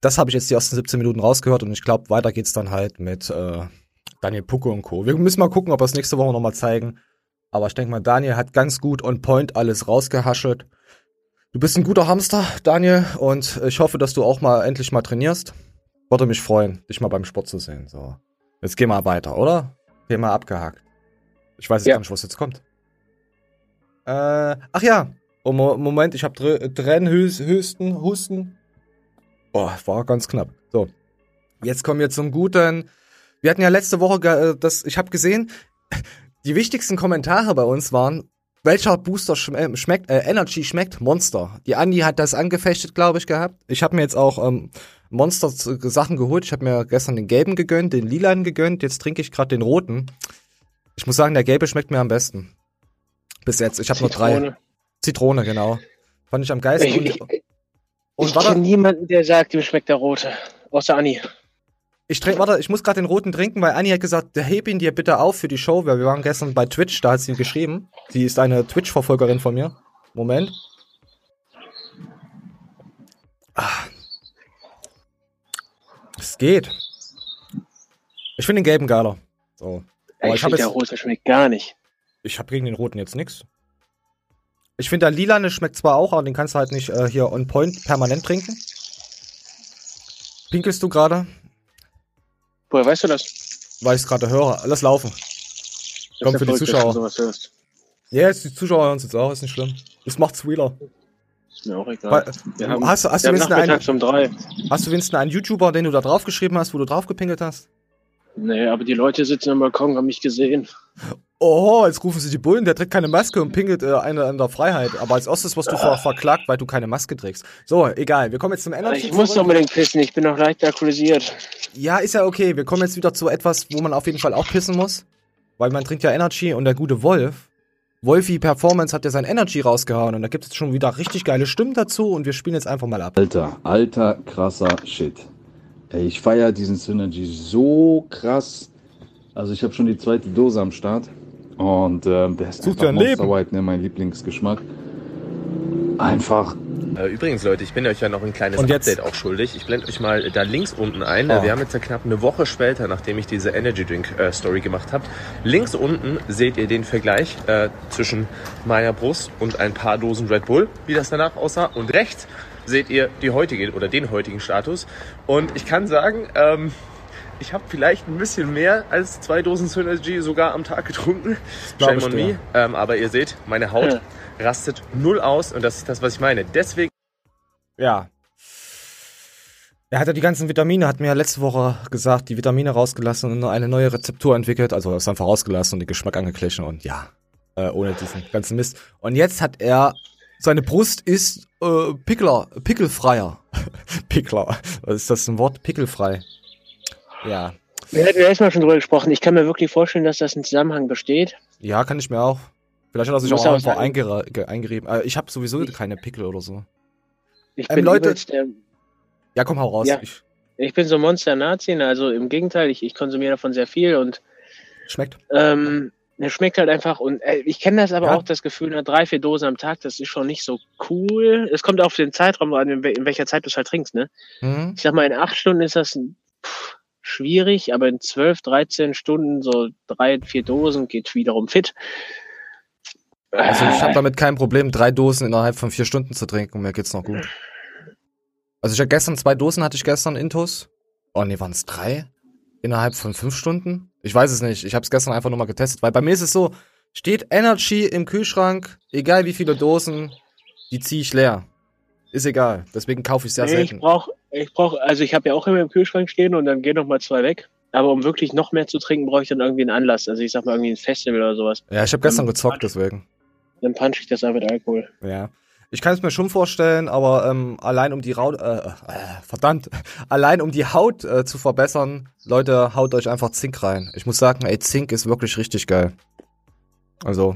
Das habe ich jetzt die ersten 17 Minuten rausgehört und ich glaube, weiter geht's dann halt mit äh, Daniel Pucke und Co. Wir müssen mal gucken, ob wir es nächste Woche nochmal zeigen. Aber ich denke mal, Daniel hat ganz gut on point alles rausgehaschelt. Du bist ein guter Hamster, Daniel, und ich hoffe, dass du auch mal endlich mal trainierst. Würde mich freuen, dich mal beim Sport zu sehen. So. Jetzt geh mal weiter, oder? Thema abgehakt. Ich weiß jetzt Ja. gar nicht, was jetzt kommt. Äh, ach ja. Oh, Mo Moment, ich habe Tr Tränenhusten, Husten. Boah, war ganz knapp. So. Jetzt kommen wir zum guten. Wir hatten ja letzte Woche äh, das, ich habe gesehen, die wichtigsten Kommentare bei uns waren, welcher Booster schm schmeckt, äh, Energy schmeckt Monster. Die Andi hat das angefechtet, glaube ich, gehabt. Ich habe mir jetzt auch ähm, Monster Sachen geholt. Ich habe mir gestern den gelben gegönnt, den lilanen gegönnt. Jetzt trinke ich gerade den roten. Ich muss sagen, der gelbe schmeckt mir am besten. Bis jetzt. Ich habe nur drei. Zitrone. Zitrone, genau. Fand ich am geilsten. Ich, ich, und ich und kenne niemanden, der sagt, ihm schmeckt der rote. Außer Anni. Ich trink, warte, ich muss gerade den roten trinken, weil Anni hat gesagt, heb ihn dir bitte auf für die Show, weil wir waren gestern bei Twitch, da hat sie geschrieben. Sie ist eine Twitch-Verfolgerin von mir. Moment. Ah. Es geht. Ich finde den gelben geiler. So. Aber ich ich finde, der rote schmeckt gar nicht. Ich habe gegen den roten jetzt nix. Ich finde, der lilane schmeckt zwar auch, aber den kannst du halt nicht äh, hier on point permanent trinken. Pinkelst du gerade? Woher weißt du das? Weil ich es gerade höre. Lass laufen. Das Komm, für die Zuschauer. Ja, jetzt die Zuschauer hören es jetzt auch, ist nicht schlimm. Das macht's realer. Ist mir auch egal. Weil, Wir haben, hast, du- hast, wenigstens einen, nachmittags drei. hast du wenigstens einen YouTuber, den du da draufgeschrieben hast, wo du draufgepinkelt hast? Nee, aber die Leute sitzen am Balkon, haben mich gesehen. Oh, jetzt rufen sie die Bullen, der trägt keine Maske und pingelt äh, eine an der Freiheit. Aber als erstes wirst du ver verklagt, weil du keine Maske trägst. So, egal. Wir kommen jetzt zum Energy. Ich muss unbedingt pissen, ich bin noch leicht alkoholisiert. Ja, ist ja okay. Wir kommen jetzt wieder zu etwas, wo man auf jeden Fall auch pissen muss. Weil man trinkt ja Energy und der gute Wolf, Wolfie Performance hat ja sein Energy rausgehauen und da gibt es schon wieder richtig geile Stimmen dazu und wir spielen jetzt einfach mal ab. Alter, alter, krasser Shit. Ey, ich feiere diesen Synergy so krass. Also ich habe schon die zweite Dose am Start und äh, der ist Sucht einfach Monster Leben. White, ne, mein Lieblingsgeschmack. Einfach Äh, Übrigens, Leute, ich bin euch ja noch ein kleines Und jetzt? Update auch schuldig. Ich blende euch mal da links unten ein. Ah. Wir haben jetzt ja knapp eine Woche später, nachdem ich diese Energy Drink äh, Story gemacht habe. Links unten seht ihr den Vergleich äh, zwischen meiner Brust und ein paar Dosen Red Bull, wie das danach aussah. Und rechts seht ihr die heutige oder den heutigen Status. Und ich kann sagen, ähm, ich habe vielleicht ein bisschen mehr als zwei Dosen Synergy sogar am Tag getrunken. Shame on me. Ähm, aber ihr seht, meine Haut Ja. rastet null aus und das ist das, was ich meine. Deswegen Ja. Er hat ja die ganzen Vitamine, hat mir ja letzte Woche gesagt, die Vitamine rausgelassen und eine neue Rezeptur entwickelt. Also ist einfach rausgelassen und den Geschmack angeglichen und ja, äh, ohne diesen ganzen Mist. Und jetzt hat er, seine Brust ist äh, Pickler, Pickelfreier. Pickler, was ist das ein Wort? Pickelfrei. Ja. Wir hatten ja erstmal schon drüber gesprochen. Ich kann mir wirklich vorstellen, dass das ein Zusammenhang besteht. Ja, kann ich mir auch. Vielleicht hat er sich Muss auch einfach ge- eingerieben. Äh, ich habe sowieso keine Pickel oder so. Ich Ähm, bin Leute- übelst der, Ja, komm, hau raus. Ja. Ich, ich bin so Monster-Nazi, ne? also im Gegenteil, ich, ich konsumiere davon sehr viel und schmeckt. ähm, es schmeckt halt einfach und äh, ich kenne das aber Ja. auch, das Gefühl, nach drei, vier Dosen am Tag, das ist schon nicht so cool. Es kommt auf den Zeitraum an, in, wel- in welcher Zeit du es halt trinkst, ne? Mhm. Ich sag mal, in acht Stunden ist das pff, schwierig, aber in zwölf, 13 Stunden, so drei, vier Dosen geht wiederum fit. Also ich habe damit kein Problem, drei Dosen innerhalb von vier Stunden zu trinken. Mir geht's noch gut. Also ich habe gestern zwei Dosen hatte ich gestern Intus. Oh nee, waren es drei? Innerhalb von fünf Stunden? Ich weiß es nicht. Ich habe es gestern einfach nur mal getestet, weil bei mir ist es so, steht Energy im Kühlschrank, egal wie viele Dosen, die ziehe ich leer. Ist egal. Deswegen kaufe ich sehr Nee, ich selten. brauch, ich brauch, also ich habe ja auch immer im Kühlschrank stehen und dann gehen noch mal zwei weg. Aber um wirklich noch mehr zu trinken, brauche ich dann irgendwie einen Anlass. Also ich sag mal irgendwie ein Festival oder sowas. Ja, ich habe gestern gezockt, deswegen. Dann punch ich das einfach mit Alkohol. Ja. Ich kann es mir schon vorstellen, aber ähm, allein um die Haut, äh, äh, verdammt, allein um die Haut äh, zu verbessern, Leute, haut euch einfach Zink rein. Ich muss sagen, ey, Zink ist wirklich richtig geil. Also,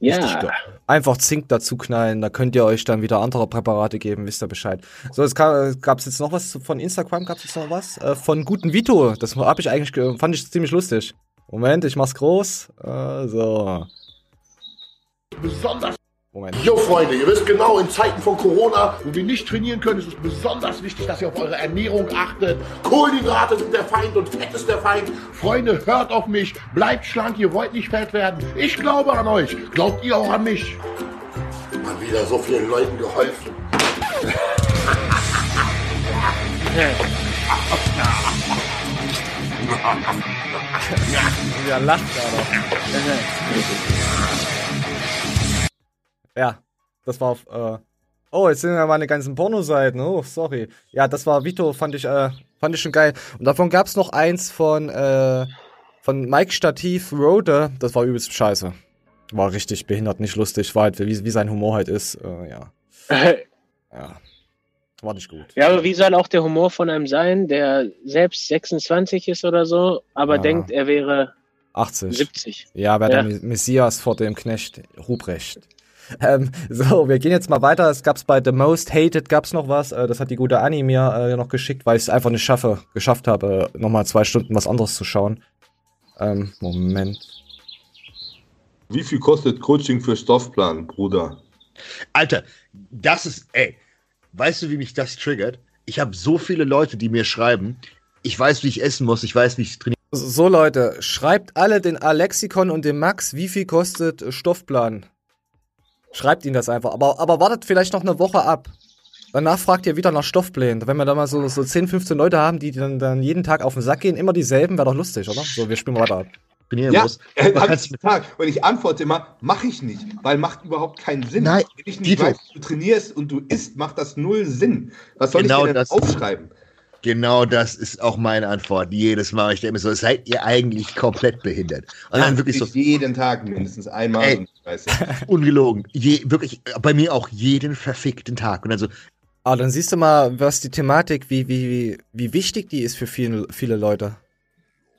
richtig Ja, geil. Einfach Zink dazu knallen, da könnt ihr euch dann wieder andere Präparate geben, wisst ihr Bescheid. So, es gab es jetzt noch was von Instagram, gab es jetzt noch was? Äh, von guten Vito, das hab ich eigentlich, ge- fand ich ziemlich lustig. Moment, ich mach's groß. Äh, so. besonders. Moment. Jo Freunde, ihr wisst genau, in Zeiten von Corona, wo wir nicht trainieren können, ist es besonders wichtig, dass ihr auf eure Ernährung achtet. Kohlenhydrate sind der Feind und Fett ist der Feind. Freunde, hört auf mich, bleibt schlank, ihr wollt nicht fett werden. Ich glaube an euch. Glaubt ihr auch an mich? Man wieder so vielen Leuten geholfen. Ja, lacht gerade. Ja, das war auf, äh, oh, jetzt sind ja meine ganzen Pornoseiten. Oh, sorry. Ja, das war Vito, fand ich, äh, fand ich schon geil. Und davon gab's noch eins von, äh, von Mike Stativ Rode. Das war übelst scheiße. War richtig behindert, nicht lustig. War halt, wie, wie sein Humor halt ist. Äh, ja. Ja. War nicht gut. ja, aber wie soll auch der Humor von einem sein, der selbst 26 ist oder so, aber Ja. denkt, er wäre 80. 70? Ja, wer Ja. der Messias vor dem Knecht Ruprecht. Ähm, so, wir gehen jetzt mal weiter. Es gab's bei The Most Hated gab's noch was. Äh, das hat die gute Annie mir äh, noch geschickt, weil ich es einfach nicht schaffe, geschafft habe, äh, nochmal zwei Stunden was anderes zu schauen. Ähm, Moment. Wie viel kostet Coaching für Stoffplan, Bruder? Alter, das ist, ey, weißt du, wie mich das triggert? Ich habe so viele Leute, die mir schreiben, ich weiß, wie ich essen muss, ich weiß, wie ich trainieren So, Leute, schreibt alle den Alexikon und den Max, wie viel kostet Stoffplan. Schreibt ihnen das einfach. Aber, aber wartet vielleicht noch eine Woche ab. Danach fragt ihr wieder nach Stoffplänen. Wenn wir da mal so, so 10, 15 Leute haben, die dann, dann jeden Tag auf den Sack gehen, immer dieselben, wäre doch lustig, oder? So, wir spielen mal weiter ab. Ja, äh, Man hab kann's ich gefragt. Und ich antworte immer, mache ich nicht, weil macht überhaupt keinen Sinn. Nein, Wenn ich nicht Dito. weiß, du trainierst und du isst, macht das null Sinn. Was soll Genau ich dir denn das. aufschreiben? Genau das ist auch meine Antwort. Jedes Mal. Ich denke mir so, seid ihr eigentlich komplett behindert? Und dann wirklich so. jeden Tag mindestens einmal. Ey. Ungelogen. Je, wirklich, bei mir auch jeden verfickten Tag. Und dann so, Aber dann siehst du mal, was die Thematik, wie, wie, wie, wie wichtig die ist für viele, viele Leute.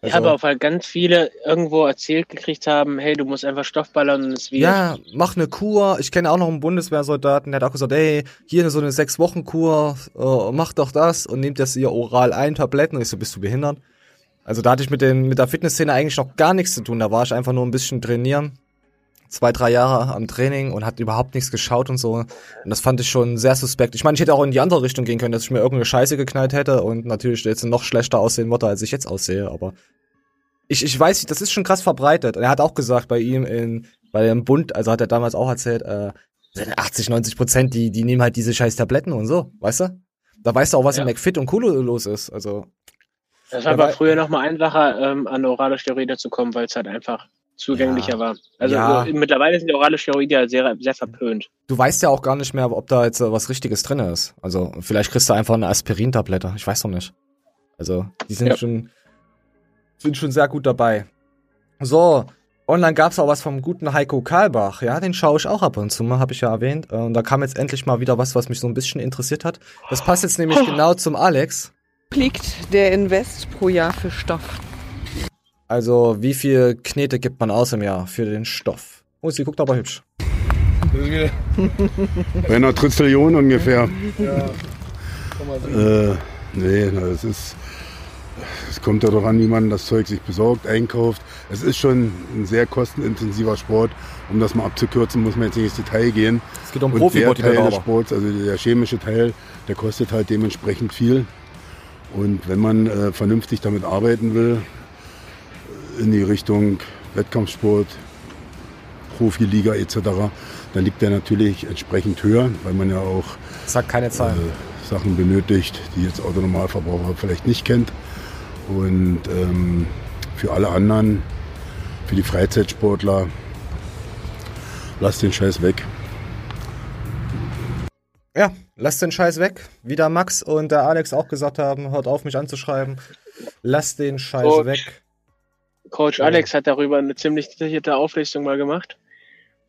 Ich habe auch, weil ganz viele irgendwo erzählt gekriegt haben, hey, du musst einfach Stoffballern und es wird. Ja, mach eine Kur. Ich kenne auch noch einen Bundeswehrsoldaten, der hat auch gesagt, ey, hier so eine sechs Wochen Kur, äh, mach doch das und nehmt das hier oral ein, Tabletten. Und ich so, bist du behindert? Also da hatte ich mit den mit der Fitnessszene eigentlich noch gar nichts zu tun. Da war ich einfach nur ein bisschen trainieren, zwei drei Jahre am Training und hat überhaupt nichts geschaut und so. Und das fand ich schon sehr suspekt. Ich meine, ich hätte auch in die andere Richtung gehen können, dass ich mir irgendeine Scheiße geknallt hätte und natürlich jetzt noch schlechter aussehen würde, als ich jetzt aussehe. Aber ich, ich weiß nicht, das ist schon krass verbreitet. Und er hat auch gesagt, bei ihm in, bei dem Bund, also hat er damals auch erzählt, äh, 80, 90 Prozent, die, die nehmen halt diese scheiß Tabletten und so, weißt du? Da weißt du auch, was Ja. im McFit und Kulo los ist. Also, Das war aber früher noch mal einfacher, ähm, an orale Steroide zu kommen, weil es halt einfach zugänglicher Ja. war. Also Ja. so, mittlerweile sind orale Steroide ja sehr, sehr verpönt. du weißt ja auch gar nicht mehr, ob da jetzt äh, was Richtiges drin ist. Also, vielleicht kriegst du einfach eine Aspirin-Tablette. Ich weiß noch nicht. Also, die sind Ja. schon, sind schon sehr gut dabei. So, online gab's auch was vom guten Heiko Karlbach. Ja, den schaue ich auch ab und zu mal, habe ich ja erwähnt. Äh, Und da kam jetzt endlich mal wieder was, was mich so ein bisschen interessiert hat. Das passt jetzt nämlich genau zum Alex. liegt der Invest pro Jahr für Stoff? Also, wie viel Knete gibt man aus im Jahr für den Stoff? Oh, sie guckt aber hübsch. Bei einer Trillion ungefähr. Äh, nee, das ist. Es kommt ja doch an, wie man das Zeug sich besorgt, einkauft. Es ist schon ein sehr kostenintensiver Sport. Um das mal abzukürzen, muss man jetzt nicht ins Detail gehen. Es geht um Und der Profi-Bodybuilder Teil des. Sports, also der chemische Teil, der kostet halt dementsprechend viel. Und wenn man äh, vernünftig damit arbeiten will, in die Richtung Wettkampfsport, Profiliga etc., dann liegt der natürlich entsprechend höher, weil man ja auch Sag keine Zahlen. äh, Sachen benötigt, die jetzt Autonormalverbraucher vielleicht nicht kennt. Und ähm, für alle anderen, für die Freizeitsportler, lasst den Scheiß weg. Ja, lasst den Scheiß weg. Wie der Max und der Alex auch gesagt haben, hört auf mich anzuschreiben. Lasst den Scheiß Coach. weg. Coach Ja. Alex hat darüber eine ziemlich detaillierte Auflistung mal gemacht,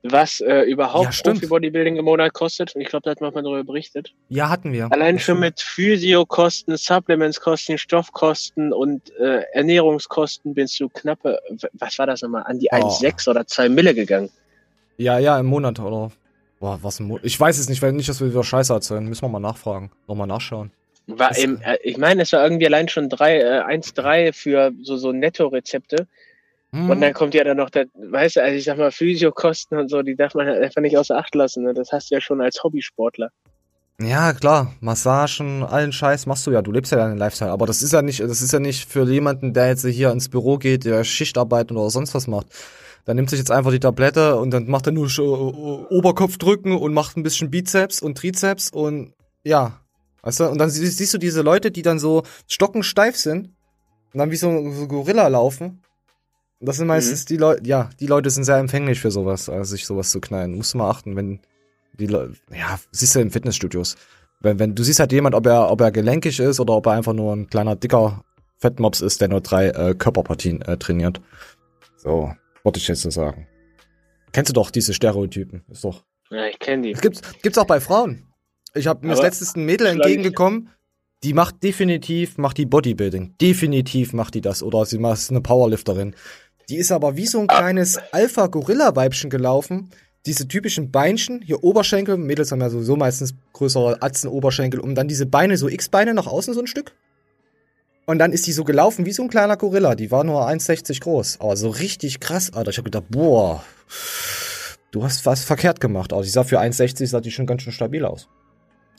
was äh, überhaupt Ja. Profi-Bodybuilding im Monat kostet. Und ich glaube, da hat man mal darüber berichtet. Ja, hatten wir. Allein schon mit Physiokosten, Supplementskosten, Stoffkosten und äh, Ernährungskosten bist du knappe, was war das nochmal, an die Oh. 1,6 oder 2 Mille gegangen. Ja, ja, im Monat, oder? Boah, was im Monat? Ich weiß es nicht, weil nicht, dass wir wieder Scheiße erzählen. Müssen wir mal nachfragen. Nochmal nachschauen. War im, äh, ich meine, es war irgendwie allein schon drei, äh, 1,3 für so, so Netto-Rezepte. Hm. Und dann kommt ja dann noch der, weißt du, also ich sag mal, Physiokosten und so, die darf man halt einfach nicht außer Acht lassen. Ne? Das hast du ja schon als Hobbysportler. Ja, klar, Massagen, allen Scheiß machst du ja, du lebst ja deinen Lifestyle, aber das ist ja nicht, das ist ja nicht für jemanden, der jetzt hier ins Büro geht, der Schichtarbeit oder sonst was macht. Dann nimmt sich jetzt einfach die Tablette und dann macht er nur Oberkopfdrücken und macht ein bisschen Bizeps und Trizeps und ja, weißt du, und dann sie- siehst du diese Leute, die dann so stockensteif sind und dann wie so, so Gorilla laufen. Und das sind meistens die Leute, ja, die Leute sind sehr empfänglich für sowas, also sich sowas zu knallen. Musst du mal achten, wenn die Leute, ja, siehst du in Fitnessstudios. Wenn, wenn du siehst halt jemand, ob er, ob er gelenkig ist oder ob er einfach nur ein kleiner, dicker Fettmops ist, der nur drei äh, Körperpartien äh, trainiert. So, wollte ich jetzt so sagen. Kennst du doch diese Stereotypen, ist doch. Ja, ich kenne die. Das gibt's, gibt's auch bei Frauen. Ich habe mir das Aber letztens ein Mädel entgegengekommen, die macht definitiv, macht die Bodybuilding. Definitiv macht die das. Oder sie macht ist eine Powerlifterin. Die ist aber wie so ein kleines Alpha-Gorilla-Weibchen gelaufen. Diese typischen Beinchen, hier Oberschenkel, Mädels haben ja sowieso meistens größere Atzen-Oberschenkel und dann diese Beine, so X-Beine nach außen so ein Stück. Und dann ist die so gelaufen wie so ein kleiner Gorilla. Die war nur 1,60 groß. Aber so richtig krass, Alter. Ich hab gedacht, boah, du hast was verkehrt gemacht. Aber die sah für 1,60 sah die schon ganz schön stabil aus.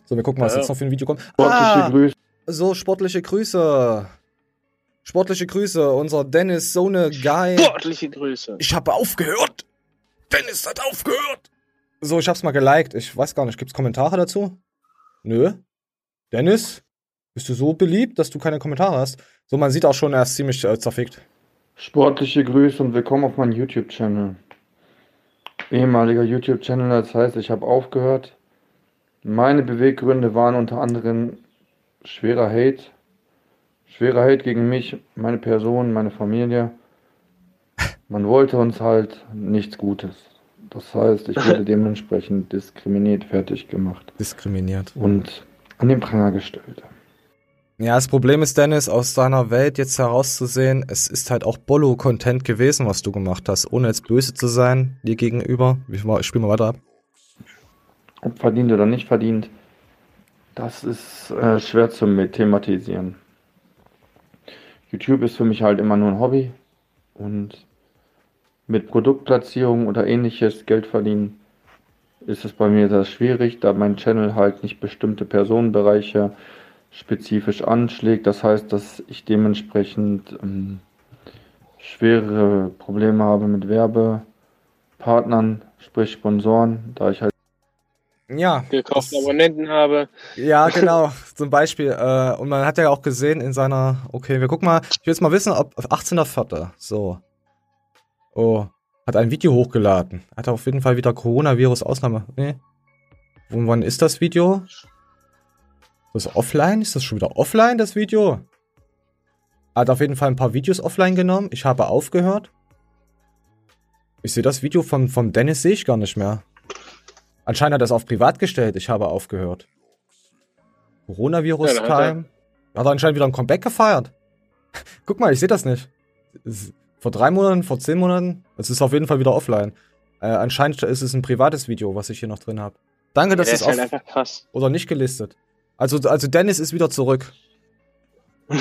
So, wir gucken, was Ja. jetzt noch für ein Video kommt. Sportliche Ah, Grüße. so, sportliche Grüße. Sportliche Grüße. Unser Dennis, so eine geil. Sportliche Grüße. Ich habe aufgehört. Dennis hat aufgehört. So, ich hab's mal geliked. Ich weiß gar nicht, gibt's Kommentare dazu? Nö. Dennis, bist du so beliebt, dass du keine Kommentare hast? So, man sieht auch schon, er ist ziemlich äh, zerfickt. Sportliche Grüße und willkommen auf meinem YouTube-Channel. Ehemaliger YouTube-Channel, das heißt, ich habe aufgehört. Meine Beweggründe waren unter anderem schwerer Hate Schwerer Hate gegen mich, meine Person, meine Familie. Man wollte uns halt nichts Gutes. Das heißt, ich wurde dementsprechend diskriminiert, fertig gemacht. Diskriminiert. Und an den Pranger gestellt. Ja, das Problem ist, Dennis, aus deiner Welt jetzt herauszusehen, es ist halt auch Bollo-Content gewesen, was du gemacht hast, ohne jetzt böse zu sein dir gegenüber. Ich spiele mal weiter ab. Ob verdient oder nicht verdient, das ist äh, schwer zu thematisieren. YouTube ist für mich halt immer nur ein Hobby und mit Produktplatzierung oder ähnliches Geld verdienen ist es bei mir sehr schwierig, da mein Channel halt nicht bestimmte Personenbereiche spezifisch anschlägt. Das heißt, dass ich dementsprechend ähm, schwere Probleme habe mit Werbepartnern, sprich Sponsoren, da ich halt ja, gekaufte Abonnenten habe. Ja, genau, zum Beispiel. Äh, und man hat ja auch gesehen in seiner, okay, wir gucken mal, ich will jetzt mal wissen, ob 18.04. So. Oh, hat ein Video hochgeladen. Hat auf jeden Fall wieder Coronavirus-Ausnahme. Nee. Und wann ist das Video? Ist das offline? Ist das schon wieder offline, das Video? Hat auf jeden Fall ein paar Videos offline genommen. Ich habe aufgehört. Ich sehe das Video von, von Dennis sehe ich gar nicht mehr. Anscheinend hat er es auf privat gestellt. Ich habe aufgehört. Coronavirus-Time. Ja, hat, er. hat er anscheinend wieder ein Comeback gefeiert. Guck mal, ich sehe das nicht. Vor drei Monaten, vor zehn Monaten. Es ist auf jeden Fall wieder offline. Äh, anscheinend ist es ein privates Video, was ich hier noch drin habe. Danke, dass ja, es ist halt einfach krass. Oder nicht gelistet. Also, also Dennis ist wieder zurück.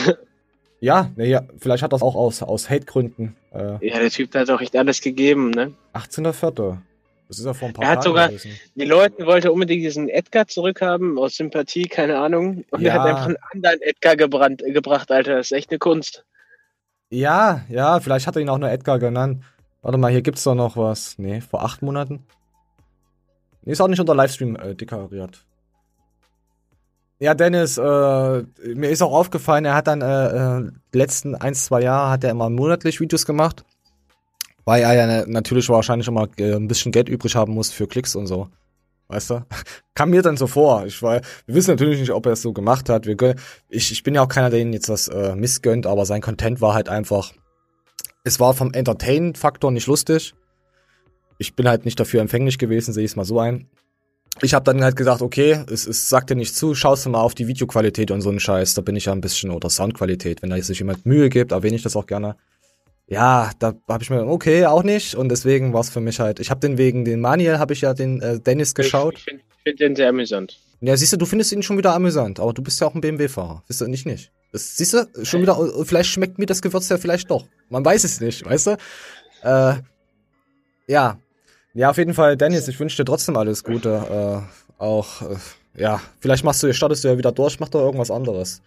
ja, nee, ja, vielleicht hat das auch aus, aus Hate-Gründen. Äh, ja, der Typ hat auch echt alles gegeben, ne? 18.04. Das ist ja vor ein paar Er hat Tagen sogar, gewesen. die Leute wollten unbedingt diesen Edgar zurückhaben, aus Sympathie, keine Ahnung. Und Ja. er hat einfach einen anderen Edgar gebrannt, gebracht, Alter. Das ist echt eine Kunst. Ja, ja, vielleicht hat er ihn auch nur Edgar genannt. Warte mal, hier gibt's doch noch was. Nee, vor acht Monaten. Nee, ist auch nicht unter Livestream äh, deklariert. Ja, Dennis, äh, mir ist auch aufgefallen, er hat dann äh, äh, die letzten ein, zwei Jahre hat er immer monatlich Videos gemacht. Weil er ja natürlich wahrscheinlich immer äh, ein bisschen Geld übrig haben muss für Klicks und so. Weißt du? Kam mir dann so vor. Ich war, wir wissen natürlich nicht, ob er es so gemacht hat. Wir, ich, ich bin ja auch keiner, der ihn jetzt was äh, missgönnt, aber sein Content war halt einfach. Es war vom Entertain-Faktor nicht lustig. Ich bin halt nicht dafür empfänglich gewesen, sehe ich es mal so ein. Ich habe dann halt gesagt, okay, es, es sagt dir nicht zu, schaust du mal auf die Videoqualität und so einen Scheiß. Da bin ich ja ein bisschen, oder Soundqualität. Wenn da sich jemand Mühe gibt, erwähne ich das auch gerne. Ja, da habe ich mir, okay, auch nicht. Und deswegen war es für mich halt, ich habe den wegen den Maniel, habe ich ja den äh, Dennis geschaut. Ich finde find den sehr amüsant. Ja, siehst du, du findest ihn schon wieder amüsant, aber du bist ja auch ein BMW-Fahrer. Wisst du, nicht nicht. Das, siehst du, schon wieder, äh, vielleicht schmeckt mir das Gewürz ja vielleicht doch. Man weiß es nicht, weißt du? Äh, ja. Ja, auf jeden Fall, Dennis, ich wünsche dir trotzdem alles Gute. Äh, auch, äh, ja, vielleicht machst du, startest du ja wieder durch, mach doch irgendwas anderes.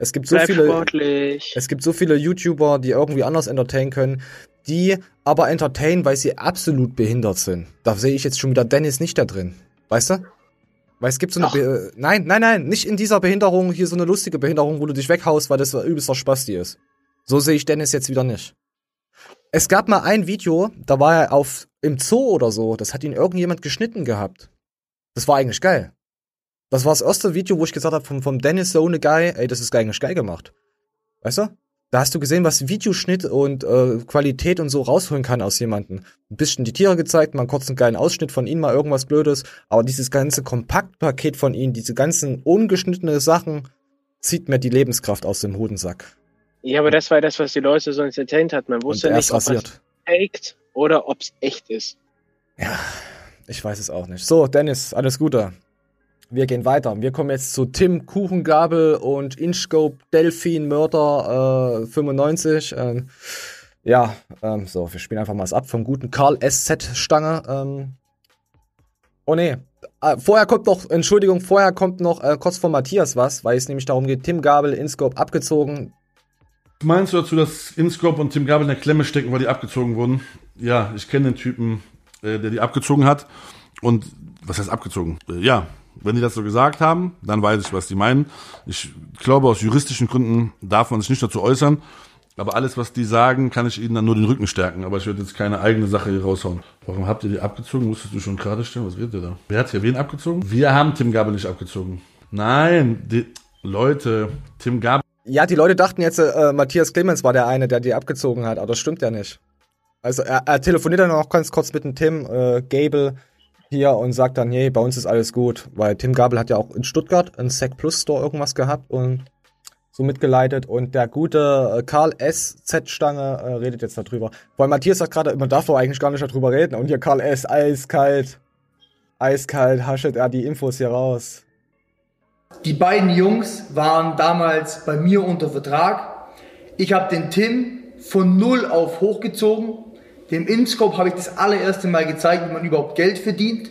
Es gibt so Bleib viele, sportlich. es gibt so viele YouTuber, die irgendwie anders entertainen können, die aber entertainen, weil sie absolut behindert sind. Da sehe ich jetzt schon wieder Dennis nicht da drin. Weißt du? Weil es gibt so eine. Be nein, nein, nein, nicht in dieser Behinderung, hier so eine lustige Behinderung, wo du dich weghaust, weil das übelster Spasti ist. So sehe ich Dennis jetzt wieder nicht. Es gab mal ein Video, da war er auf im Zoo oder so, das hat ihn irgendjemand geschnitten gehabt. Das war eigentlich geil. Das war das erste Video, wo ich gesagt habe, vom, vom Dennis so eine Guy, ey, das ist eigentlich geil gemacht. Weißt du? Da hast du gesehen, was Videoschnitt und äh, Qualität und so rausholen kann aus jemandem. Ein bisschen die Tiere gezeigt, mal kurz einen geilen Ausschnitt von ihnen, mal irgendwas Blödes. Aber dieses ganze Kompaktpaket von ihnen, diese ganzen ungeschnittene Sachen, zieht mir die Lebenskraft aus dem Hodensack. Ja, aber das war das, was die Leute so entertained hat. Man wusste Und nicht, ob es faked oder ob es echt ist. Ich weiß es auch nicht. So, Dennis, alles Gute. Wir gehen weiter. Wir kommen jetzt zu Tim Kuchengabel und Inchscope Delphin Mörder äh, 95. Ähm, ja, ähm, so, wir spielen einfach mal es ab vom guten Karl SZ Stange. Ähm. Oh. Äh, vorher kommt noch, Entschuldigung, vorher kommt noch äh, kurz vor Matthias was, weil es nämlich darum geht, Tim Gabel, Inscope abgezogen. Meinst du dazu, dass Inscope und Tim Gabel in der Klemme stecken, weil die abgezogen wurden? Ja, ich kenne den Typen, äh, der die abgezogen hat. Und was heißt abgezogen? Äh, ja, wenn die das so gesagt haben, dann weiß ich, was die meinen. Ich glaube, aus juristischen Gründen darf man sich nicht dazu äußern. Aber alles, was die sagen, kann ich ihnen dann nur den Rücken stärken. Aber ich werde jetzt keine eigene Sache hier raushauen. Warum habt ihr die abgezogen? Musstest du schon gerade stellen? Was redet ihr da? Wer hat hier wen abgezogen? Wir haben Tim Gabel nicht abgezogen. Nein, die, Leute, Tim Gabel Ja, die Leute dachten jetzt, äh, Matthias Clemens war der eine, der die abgezogen hat, aber das stimmt ja nicht. Also er, er telefoniert dann auch ganz kurz mit dem Tim äh, Gable hier und sagt dann, hey, bei uns ist alles gut, weil Tim Gable hat ja auch in Stuttgart einen Sec Plus Store irgendwas gehabt und so mitgeleitet und der gute äh, Karl S. Z-Stange äh, redet jetzt darüber. Weil Matthias sagt gerade, man darf doch eigentlich gar nicht darüber reden und hier Karl S. eiskalt, eiskalt haschet er die Infos hier raus. Die beiden Jungs waren damals bei mir unter Vertrag. Ich habe den Tim von null auf hochgezogen. Dem InScope habe ich das allererste Mal gezeigt, wie man überhaupt Geld verdient.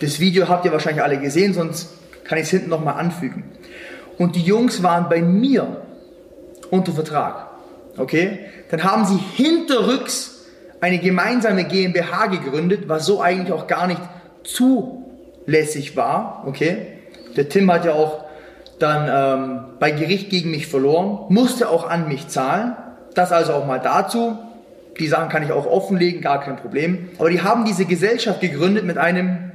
Das Video habt ihr wahrscheinlich alle gesehen, sonst kann ich es hinten nochmal anfügen. Und die Jungs waren bei mir unter Vertrag. Okay? Dann haben sie hinterrücks eine gemeinsame GmbH gegründet, was so eigentlich auch gar nicht zulässig war. Okay? Der Tim hat ja auch dann ähm, bei Gericht gegen mich verloren, musste auch an mich zahlen. Das also auch mal dazu. Die Sachen kann ich auch offenlegen, gar kein Problem. Aber die haben diese Gesellschaft gegründet mit einem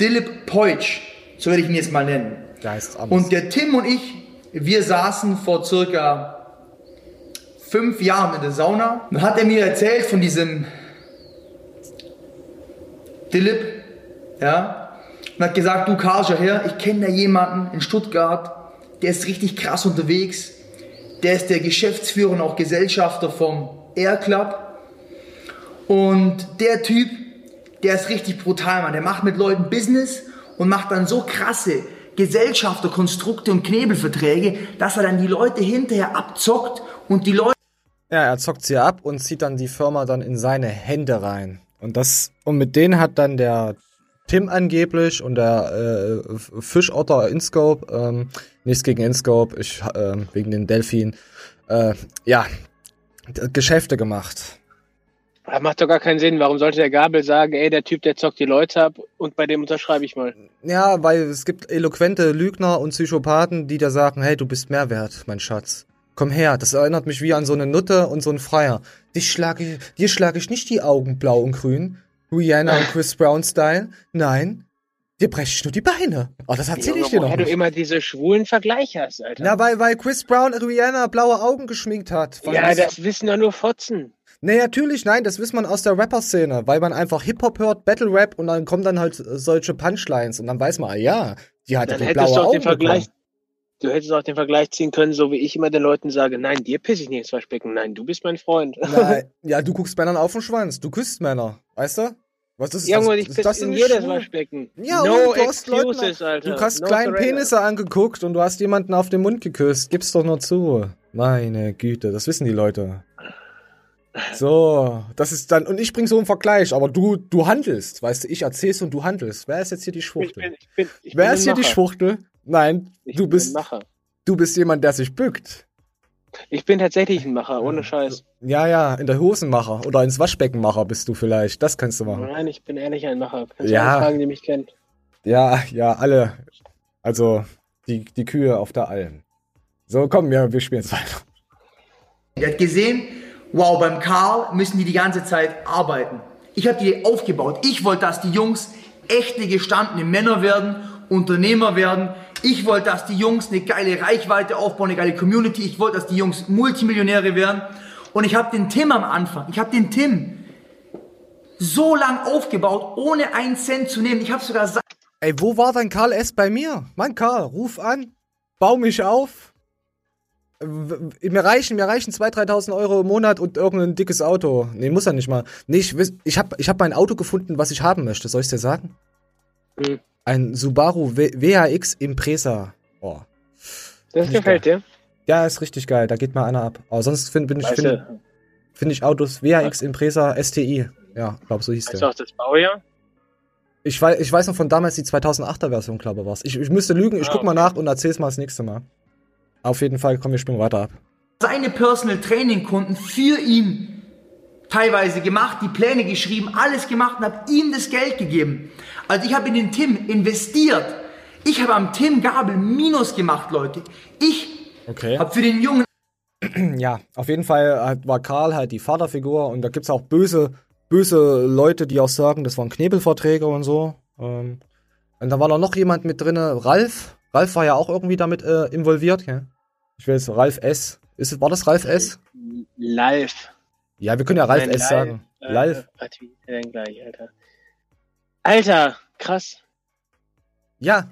Dilip Poitsch, so werde ich ihn jetzt mal nennen. Es Und der Tim und ich, wir saßen vor circa fünf Jahren in der Sauna. Dann hat er mir erzählt von diesem Dilip, ja, und hat gesagt, du schau her, ich kenne da jemanden in Stuttgart, der ist richtig krass unterwegs. Der ist der Geschäftsführer und auch Gesellschafter vom Air Club. Und der Typ, der ist richtig brutal, Mann. Der macht mit Leuten Business und macht dann so krasse Gesellschafterkonstrukte und Knebelverträge, dass er dann die Leute hinterher abzockt und die Leute. Ja, er zockt sie ab und zieht dann die Firma dann in seine Hände rein. Und das, und mit denen hat dann der Tim angeblich und der äh, Fischotter Inscope, ähm, nichts gegen Inscope, ich, äh, wegen den Delfin, äh, ja, Geschäfte gemacht. Das macht doch gar keinen Sinn. Warum sollte der Gabel sagen, ey, der Typ, der zockt die Leute ab und bei dem unterschreibe ich mal? Ja, weil es gibt eloquente Lügner und Psychopathen, die da sagen, hey, du bist mehr wert, mein Schatz. Komm her, das erinnert mich wie an so eine Nutte und so einen Freier. Dich schlage, dir schlage ich nicht die Augen blau und grün, Rihanna und Chris Brown Style. Nein, dir breche ich nur die Beine. Oh, das erzähle ich dir noch. Weil du immer diese schwulen Vergleiche hast, Alter. Na, weil, weil Chris Brown Rihanna blaue Augen geschminkt hat. Ja, das wissen doch nur Fotzen. Nee, natürlich, nein, das weiß man aus der Rapper-Szene, weil man einfach Hip-Hop hört, Battle-Rap und dann kommen dann halt solche Punchlines und dann weiß man, ah ja, die hat dann hättest blaue du auch den Vergleich, bekommen. du hättest auch den Vergleich ziehen können, so wie ich immer den Leuten sage, nein, dir pisse ich nicht ins Waschbecken, nein, du bist mein Freund. Nein, ja, du guckst Männern auf den Schwanz, du küsst Männer, weißt du? Was ist Junge, das? ich ist das in jedes? Waschbecken. Ja, no und du hast excuses, Alter. du hast no kleinen surrender. Penisse angeguckt und du hast jemanden auf den Mund geküsst. Gib's doch nur zu. Meine Güte, das wissen die Leute. So, das ist dann, und ich bring so einen Vergleich, aber du, du handelst, weißt du, ich erzähl's und du handelst. Wer ist jetzt hier die Schwuchtel? Ich bin, ich bin, ich Wer bin ist hier die Macher. Schwuchtel? Nein, Ich du bin bist, ein Macher. du bist jemand, der sich bückt. Ich bin tatsächlich ein Macher, ohne Scheiß. Ja, ja, in der Hosenmacher oder ins Waschbeckenmacher bist du vielleicht. Das kannst du machen. Nein, ich bin ehrlich ein Macher. Kannst Ja. ja. alle fragen, die mich kennen. Ja, ja, alle. Also, die, die Kühe auf der Alm. So, komm, wir, wir spielen jetzt weiter. Der hat gesehen, wow, beim Karl müssen die die ganze Zeit arbeiten. Ich habe die aufgebaut. Ich wollte, dass die Jungs echte gestandene Männer werden, Unternehmer werden. Ich wollte, dass die Jungs eine geile Reichweite aufbauen, eine geile Community. Ich wollte, dass die Jungs Multimillionäre werden. Und ich habe den Tim am Anfang, ich habe den Tim so lang aufgebaut, ohne einen Cent zu nehmen. Ich habe sogar Ey, wo war dein Karl S. bei mir? Mann, Karl, ruf an. Bau mich auf. Mir reichen, mir reichen 2.000, 3.000 Euro im Monat und irgendein dickes Auto. Nee, muss ja nicht mal. Nee, ich, ich hab, ich hab mein Auto gefunden, was ich haben möchte. Soll ich dir sagen? Hm. Ein Subaru w WAX Impresa. Oh. Das Find gefällt dir? Ja, ist richtig geil. Da geht mal einer ab. Aber sonst finde bin ich, finde find ich Autos WAX Impresa STI. Ja, glaub so hieß weißt der. auch das Baujahr? Ich weiß, ich weiß noch von damals die 2008er Version, glaube ich, war's. Ich, ich müsste lügen, ich Ah, guck mal nach und erzähl's mal das nächste Mal. Auf jeden Fall, komm, wir springen weiter ab. seine Personal Training Kunden für ihn teilweise gemacht, die Pläne geschrieben, alles gemacht und habe ihm das Geld gegeben. Also ich habe in den Tim investiert. Ich habe am Tim Gabel Minus gemacht, Leute. Ich Okay. habe für den Jungen Ja, auf jeden Fall war Karl halt die Vaterfigur und da gibt's auch böse, böse Leute, die auch sagen, das waren Knebelverträge und so. Ähm, und da war noch jemand mit drinne, Ralf. Ralf war ja auch irgendwie damit äh, involviert, gell? Ich will jetzt Ralf S. Ist, war das Ralf S? Live. Ja, wir können ja Ralf Nein, S sagen. Äh, Live. denn gleich, Alter? Alter, krass. Ja.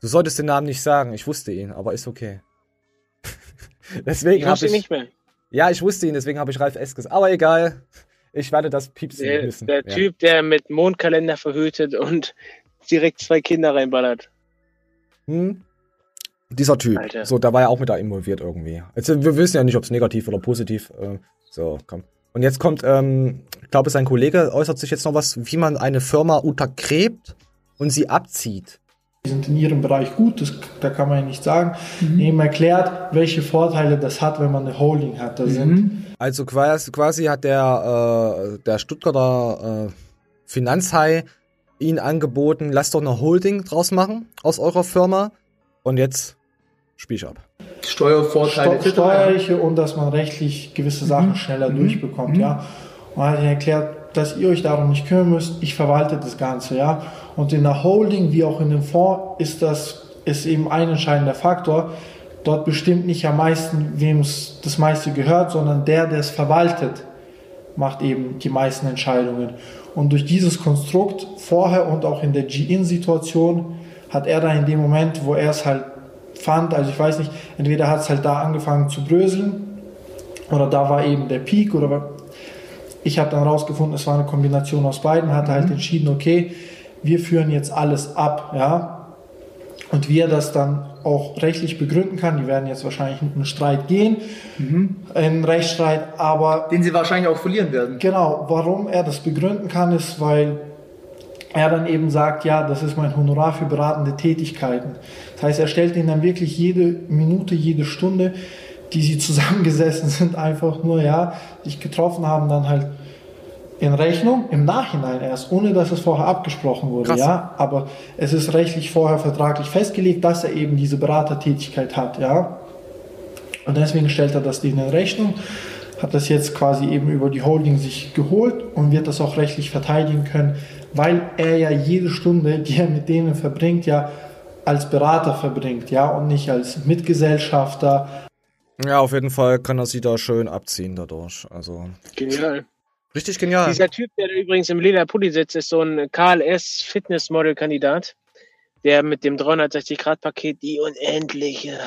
Du solltest den Namen nicht sagen. Ich wusste ihn, aber ist okay. deswegen Ich wusste ich. nicht mehr. Ja, ich wusste ihn, deswegen habe ich Ralf S gesagt. Aber egal. Ich werde das piepsen Der, müssen. der ja. Typ, der mit Mondkalender verhütet und direkt zwei Kinder reinballert. Hm? Dieser Typ. Alter. So, da war ja auch mit da involviert irgendwie. Also, wir wissen ja nicht, ob es negativ oder positiv. Äh, so, komm. Und jetzt kommt, ähm, ich glaube, sein Kollege äußert sich jetzt noch was, wie man eine Firma untergräbt und sie abzieht. Die sind in ihrem Bereich gut, das, da kann man ja nicht sagen. Eben erklärt, welche Vorteile das hat, wenn man eine Holding hat. Da sind Also quasi, quasi hat der, äh, der Stuttgarter äh, Finanzhai ihn angeboten, lasst doch eine Holding draus machen aus eurer Firma. Und jetzt spiel ich ab. Steuervorteile Steu steuerliche und dass man rechtlich gewisse Sachen schneller durchbekommt, ja. Und hat erklärt, dass ihr euch darum nicht kümmern müsst, ich verwalte das Ganze, ja. Und in der Holding wie auch in dem Fonds ist das ist eben ein entscheidender Faktor. Dort bestimmt nicht am meisten, wem es das meiste gehört, sondern der, der es verwaltet, macht eben die meisten Entscheidungen. Und durch dieses Konstrukt vorher und auch in der G-In-Situation hat er da in dem Moment, wo er es halt fand, also ich weiß nicht, entweder hat es halt da angefangen zu bröseln oder da war eben der Peak oder ich habe dann rausgefunden, es war eine Kombination aus beiden, hat halt entschieden, okay, wir führen jetzt alles ab, ja. Und wie er das dann auch rechtlich begründen kann, die werden jetzt wahrscheinlich in einen Streit gehen, einen Rechtsstreit, aber. Den sie wahrscheinlich auch verlieren werden. Genau, warum er das begründen kann, ist, weil er dann eben sagt, ja, das ist mein Honorar für beratende Tätigkeiten. Das heißt, er stellt ihnen dann wirklich jede Minute, jede Stunde, die sie zusammengesessen sind, einfach nur, ja, sich getroffen haben, dann halt in Rechnung, im Nachhinein erst, ohne dass es vorher abgesprochen wurde, Krass. ja. Aber es ist rechtlich vorher vertraglich festgelegt, dass er eben diese Beratertätigkeit hat, ja. Und deswegen stellt er das denen in Rechnung, hat das jetzt quasi eben über die Holding sich geholt und wird das auch rechtlich verteidigen können, weil er ja jede Stunde, die er mit denen verbringt, ja als Berater verbringt, ja, und nicht als Mitgesellschafter. Ja, auf jeden Fall kann er sie da schön abziehen dadurch. Also. Genial. Richtig genial. Dieser Typ, der übrigens im lila Pulli sitzt, ist so ein KLS Fitnessmodel-Kandidat, der mit dem 360-Grad-Paket die unendliche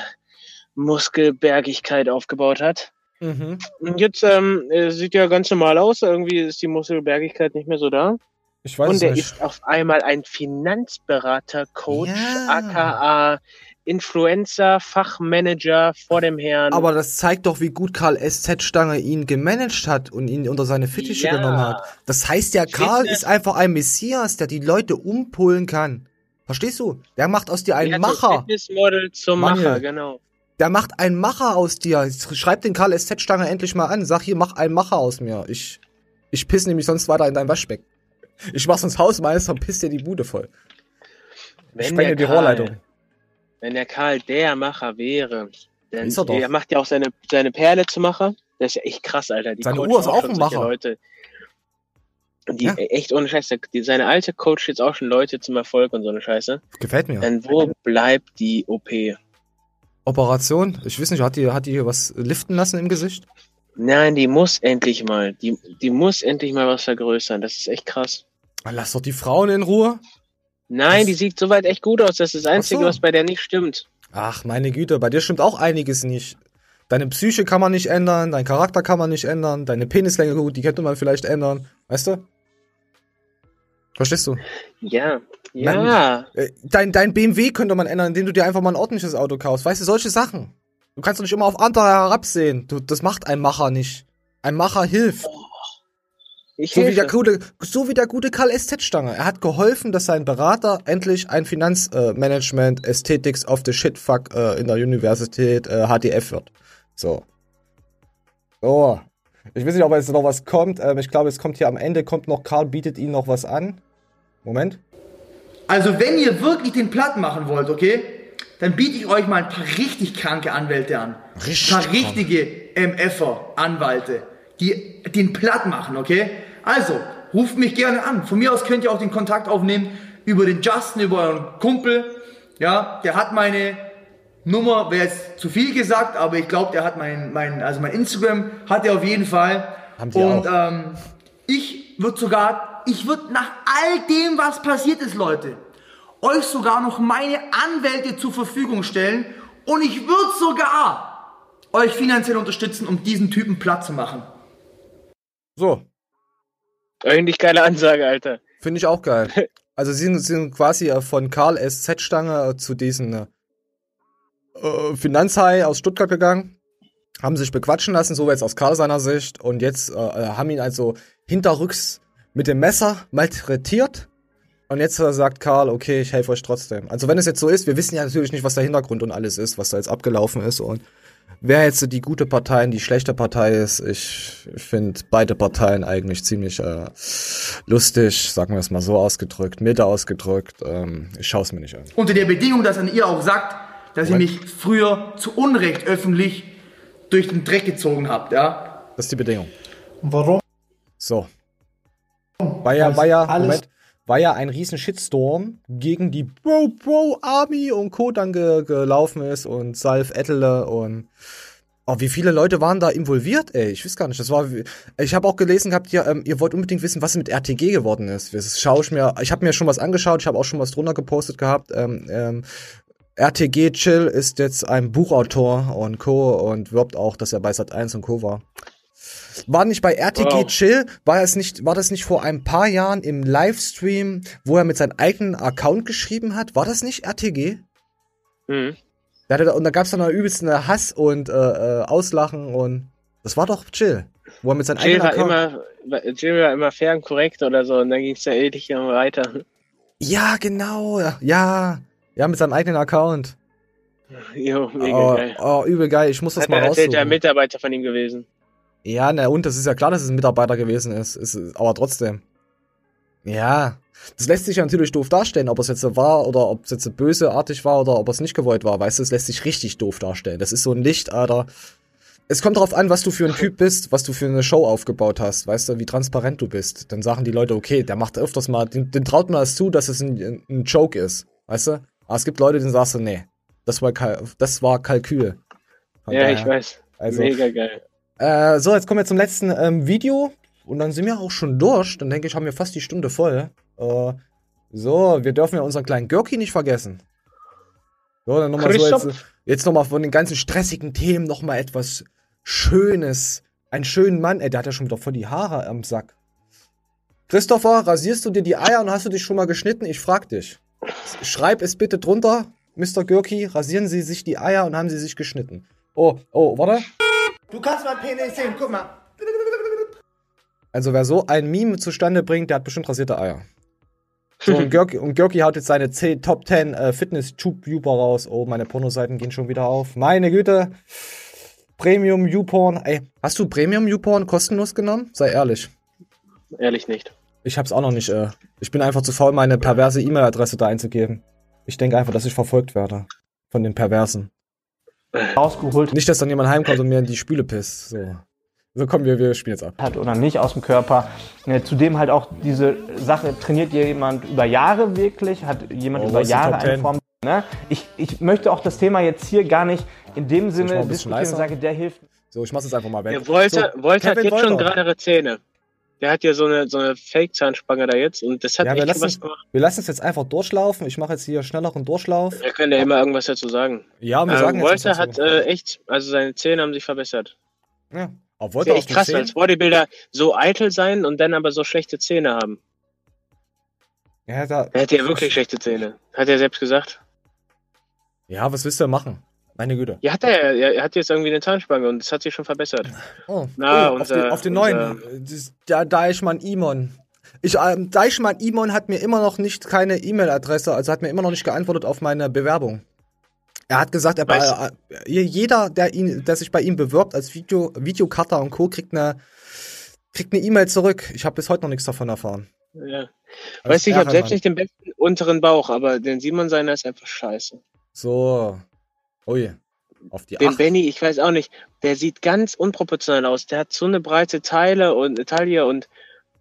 Muskelbergigkeit aufgebaut hat. Mhm. Und jetzt ähm, äh, sieht ja ganz normal aus. Irgendwie ist die Muskelbergigkeit nicht mehr so da. Ich weiß Und nicht. ist auf einmal ein Finanzberater, Coach, aka Influencer, Fachmanager vor dem Herrn. Aber das zeigt doch, wie gut Karl SZ Stange ihn gemanagt hat und ihn unter seine Fittiche Ja. genommen hat. Das heißt ja, Karl ist einfach ein Messias, der die Leute umpolen kann. Verstehst du? Der macht aus dir einen Der Macher. Fitnessmodel zum Manuel. Macher, genau. Der macht einen Macher aus dir. Schreib den Karl SZ Stange endlich mal an. Sag hier, mach einen Macher aus mir. Ich, ich piss nämlich sonst weiter in dein Waschbecken. Ich mach's ins Hausmeister und piss dir die Bude voll. Ich Wenn sprenge die Rohrleitung. Wenn der Karl der Macher wäre, dann Ist er doch. er macht ja auch seine, seine Perle zu Macher. Das ist ja echt krass, Alter. Die Seine coachen Uhr ist auch ein Macher. Leute. Die echt ohne Scheiße, die, seine alte coacht jetzt auch schon Leute zum Erfolg und so eine Scheiße. Gefällt mir. Dann wo bleibt die OP? Operation? Ich weiß nicht, hat die, hat die was liften lassen im Gesicht? Nein, die muss endlich mal, die, die muss endlich mal was vergrößern. Das ist echt krass. Lass doch die Frauen in Ruhe. Nein, die sieht soweit echt gut aus. Das ist das Einzige, so. was bei der nicht stimmt. Ach, meine Güte, bei dir stimmt auch einiges nicht. Deine Psyche kann man nicht ändern, dein Charakter kann man nicht ändern, deine Penislänge, gut, die könnte man vielleicht ändern. Weißt du? Verstehst du? Ja, ja. Nein, äh, dein, dein BMW könnte man ändern, indem du dir einfach mal ein ordentliches Auto kaufst. Weißt du, solche Sachen. Du kannst doch nicht immer auf andere herabsehen. Du, das macht ein Macher nicht. Ein Macher hilft. Ich so, wie der gute, so wie der gute Karl SZ-Stange. Er hat geholfen, dass sein Berater endlich ein Finanzmanagement, Ästhetics of the Shitfuck äh, in der Universität äh, HDF wird. So. So. Ich weiß nicht, ob jetzt noch was kommt. Ähm, ich glaube, es kommt hier am Ende, kommt noch, Karl bietet ihnen noch was an. Moment. Also wenn ihr wirklich den platt machen wollt, okay, dann biete ich euch mal ein paar richtig kranke Anwälte an. Richtig ein paar richtige MFer, Anwälte, die den platt machen, okay? Also, ruft mich gerne an. Von mir aus könnt ihr auch den Kontakt aufnehmen über den Justin, über euren Kumpel. Ja, der hat meine Nummer wäre jetzt zu viel gesagt, aber ich glaube, der hat mein, mein, also mein Instagram hat er auf jeden Fall. Haben die Und auch. ähm, ich würde sogar, ich würde nach all dem, was passiert ist, Leute, euch sogar noch meine Anwälte zur Verfügung stellen und ich würde sogar euch finanziell unterstützen, um diesen Typen platt zu machen. So. Eigentlich geile Ansage, Alter. Finde ich auch geil. Also sie sind, sind quasi äh, von Karl SZ-Stange äh, zu diesen äh, äh, Finanzhai aus Stuttgart gegangen, haben sich bequatschen lassen, so jetzt aus Karl seiner Sicht, und jetzt äh, haben ihn also hinterrücks mit dem Messer malträtiert. Und jetzt sagt Karl, okay, ich helfe euch trotzdem. Also wenn es jetzt so ist, wir wissen ja natürlich nicht, was der Hintergrund und alles ist, was da jetzt abgelaufen ist und wer jetzt die gute Partei und die schlechte Partei ist. Ich finde beide Parteien eigentlich ziemlich äh, lustig, sagen wir es mal so ausgedrückt, milde ausgedrückt. Ähm, ich schaue es mir nicht an. Unter der Bedingung, dass an ihr auch sagt, dass ihr mich früher zu Unrecht öffentlich durch den Dreck gezogen habt, ja. Das ist die Bedingung. Warum? So. War ja, war ja, Moment, war ja ein riesen Shitstorm gegen die Bro Bro Army und Co. dann ge gelaufen ist und Salf Ettele und Oh, wie viele Leute waren da involviert, ey? Ich weiß gar nicht. Das war. Ich habe auch gelesen gehabt, ja, ähm, ihr wollt unbedingt wissen, was mit RTG geworden ist. Das schaue ich mir. Ich habe mir schon was angeschaut. Ich habe auch schon was drunter gepostet gehabt. Ähm, ähm, RTG Chill ist jetzt ein Buchautor und Co. und wirbt auch, dass er bei Sat 1 und Co. war. War nicht bei RTG Wow. Chill, war es nicht, war das nicht vor ein paar Jahren im Livestream, wo er mit seinem eigenen Account geschrieben hat? War das nicht RTG? Mhm. Da hatte, und da gab's dann noch übelst eine Hass und äh, äh, Auslachen und das war doch Chill, wo er mit seinem Jill eigenen war, Account. immer, Jill war immer fair und korrekt oder so und dann ging es ja ewig immer weiter. Ja, genau, ja, ja, mit seinem eigenen Account. Jo, mega Oh, geil. oh, übel geil. Ich muss das Hat mal er erzählt, der raussuchen. Mitarbeiter von ihm gewesen. Ja, na und, das ist ja klar, dass es ein Mitarbeiter gewesen ist. ist aber trotzdem. Ja. Das lässt sich ja natürlich doof darstellen, ob es jetzt war oder ob es jetzt böseartig war oder ob es nicht gewollt war. Weißt du, es lässt sich richtig doof darstellen. Das ist so ein Licht, Alter. Es kommt darauf an, was du für ein Typ bist, was du für eine Show aufgebaut hast, weißt du, wie transparent du bist. Dann sagen die Leute, okay, der macht öfters mal, den, den traut man das zu, dass es ein, ein Joke ist, weißt du? Aber es gibt Leute, denen sagst du, nee, das war, Kal das war Kalkül. Von ja, daher- ich weiß. Also, mega geil. Äh, so, jetzt kommen wir zum letzten ähm, Video. Und dann sind wir auch schon durch. Dann denke ich, haben wir fast die Stunde voll. Äh, so, wir dürfen ja unseren kleinen Görki nicht vergessen. So, dann nochmal so jetzt, jetzt nochmal von den ganzen stressigen Themen nochmal etwas Schönes. Einen schönen Mann. Ey, der hat ja schon wieder voll die Haare am Sack. Christopher, rasierst du dir die Eier und hast du dich schon mal geschnitten? Ich frag dich. Schreib es bitte drunter, Mr. Görki, rasieren Sie sich die Eier und haben Sie sich geschnitten. Oh, oh, warte. Du kannst mein Penis sehen, guck mal. Also wer so ein Meme zustande bringt, der hat bestimmt rasierte Eier. So, und Görki, und Görki haut jetzt seine 10, Top 10 äh, Fitness-Tube-Youper raus. Oh, meine Pornoseiten gehen schon wieder auf. Meine Güte. Premium YouPorn. Ey, hast du Premium YouPorn kostenlos genommen? Sei ehrlich. Ehrlich nicht. Ich hab's auch noch nicht. Äh, ich bin einfach zu faul, meine perverse E-Mail-Adresse da einzugeben. Ich denke einfach, dass ich verfolgt werde. Von den Perversen. Rausgeholt Nicht, dass dann jemand heimkommt und mir in die Spüle pisst. So. So, komm, wir, wir spielen jetzt ab. hat oder nicht aus dem Körper. Zudem halt auch diese Sache, trainiert jemand über Jahre wirklich? Hat jemand Oh, über Jahre eine 10? Form? Ne? Ich, ich möchte auch das Thema jetzt hier gar nicht in dem Sinne ein bisschen diskutieren und sage, der hilft. So, ich mach's jetzt einfach mal weg. Der Wolter, so, Wolter hat jetzt schon Wolter. geradere Zähne. Der hat ja so eine, so eine Fake-Zahnspange da jetzt und das hat Ja, wir echt lassen, was gemacht. wir lassen es jetzt einfach durchlaufen. Ich mache jetzt hier schnelleren Durchlauf. Wir können ja immer irgendwas dazu sagen. Ja, wir Ähm, sagen was Wolter dazu. hat äh, echt, also seine Zähne haben sich verbessert. Ja, auf Ist Wolter ja echt krass, Zähne. als Bodybuilder so eitel sein und dann aber so schlechte Zähne haben. Ja, da, Er hat ja wirklich schlechte Zähne. Hat er selbst gesagt. ja, was willst du denn machen? Meine Güte. Ja, hat er. Er hat jetzt irgendwie eine Zahnspange und das hat sich schon verbessert. Oh, Na, oh, auf, unser- den, auf den unser- neuen. der Deichmann Imon. Ich, ähm, Deichmann Imon hat mir immer noch nicht keine E-Mail-Adresse, also hat mir immer noch nicht geantwortet auf meine Bewerbung. Er hat gesagt, er, Weiß- äh, jeder, der, ihn, der sich bei ihm bewirbt als Video, Videocutter und Co., kriegt eine kriegt eine E-Mail zurück. Ich habe bis heute noch nichts davon erfahren. Ja. Das Weiß ich, ich habe selbst nicht den besten unteren Bauch, aber den Simon seiner ist einfach scheiße. So. Oh je. Auf die Den. Benny, ich weiß auch nicht, der sieht ganz unproportional aus. Der hat so eine breite Teile und Taille und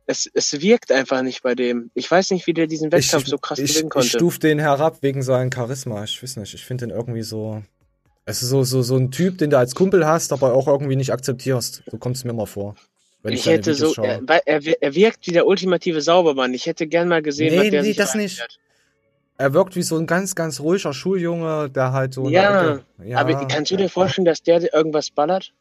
es, es wirkt einfach nicht bei dem. Ich weiß nicht, wie der diesen Wettkampf so krass ich, gewinnen ich konnte. stuf den herab wegen seinem Charisma. Ich weiß nicht, ich finde den irgendwie so. Es ist so, so, so ein Typ, den du als Kumpel hast, aber auch irgendwie nicht akzeptierst. So kommt es mir mal vor. Wenn ich, Ich hätte Videos so, er, er, wir- wirkt wie der ultimative Saubermann. Ich hätte gern mal gesehen, was nee, der nee, sich das nicht. Er wirkt wie so ein ganz, ganz ruhiger Schuljunge, der halt so. Ja, ja aber kannst du dir vorstellen, dass der irgendwas ballert?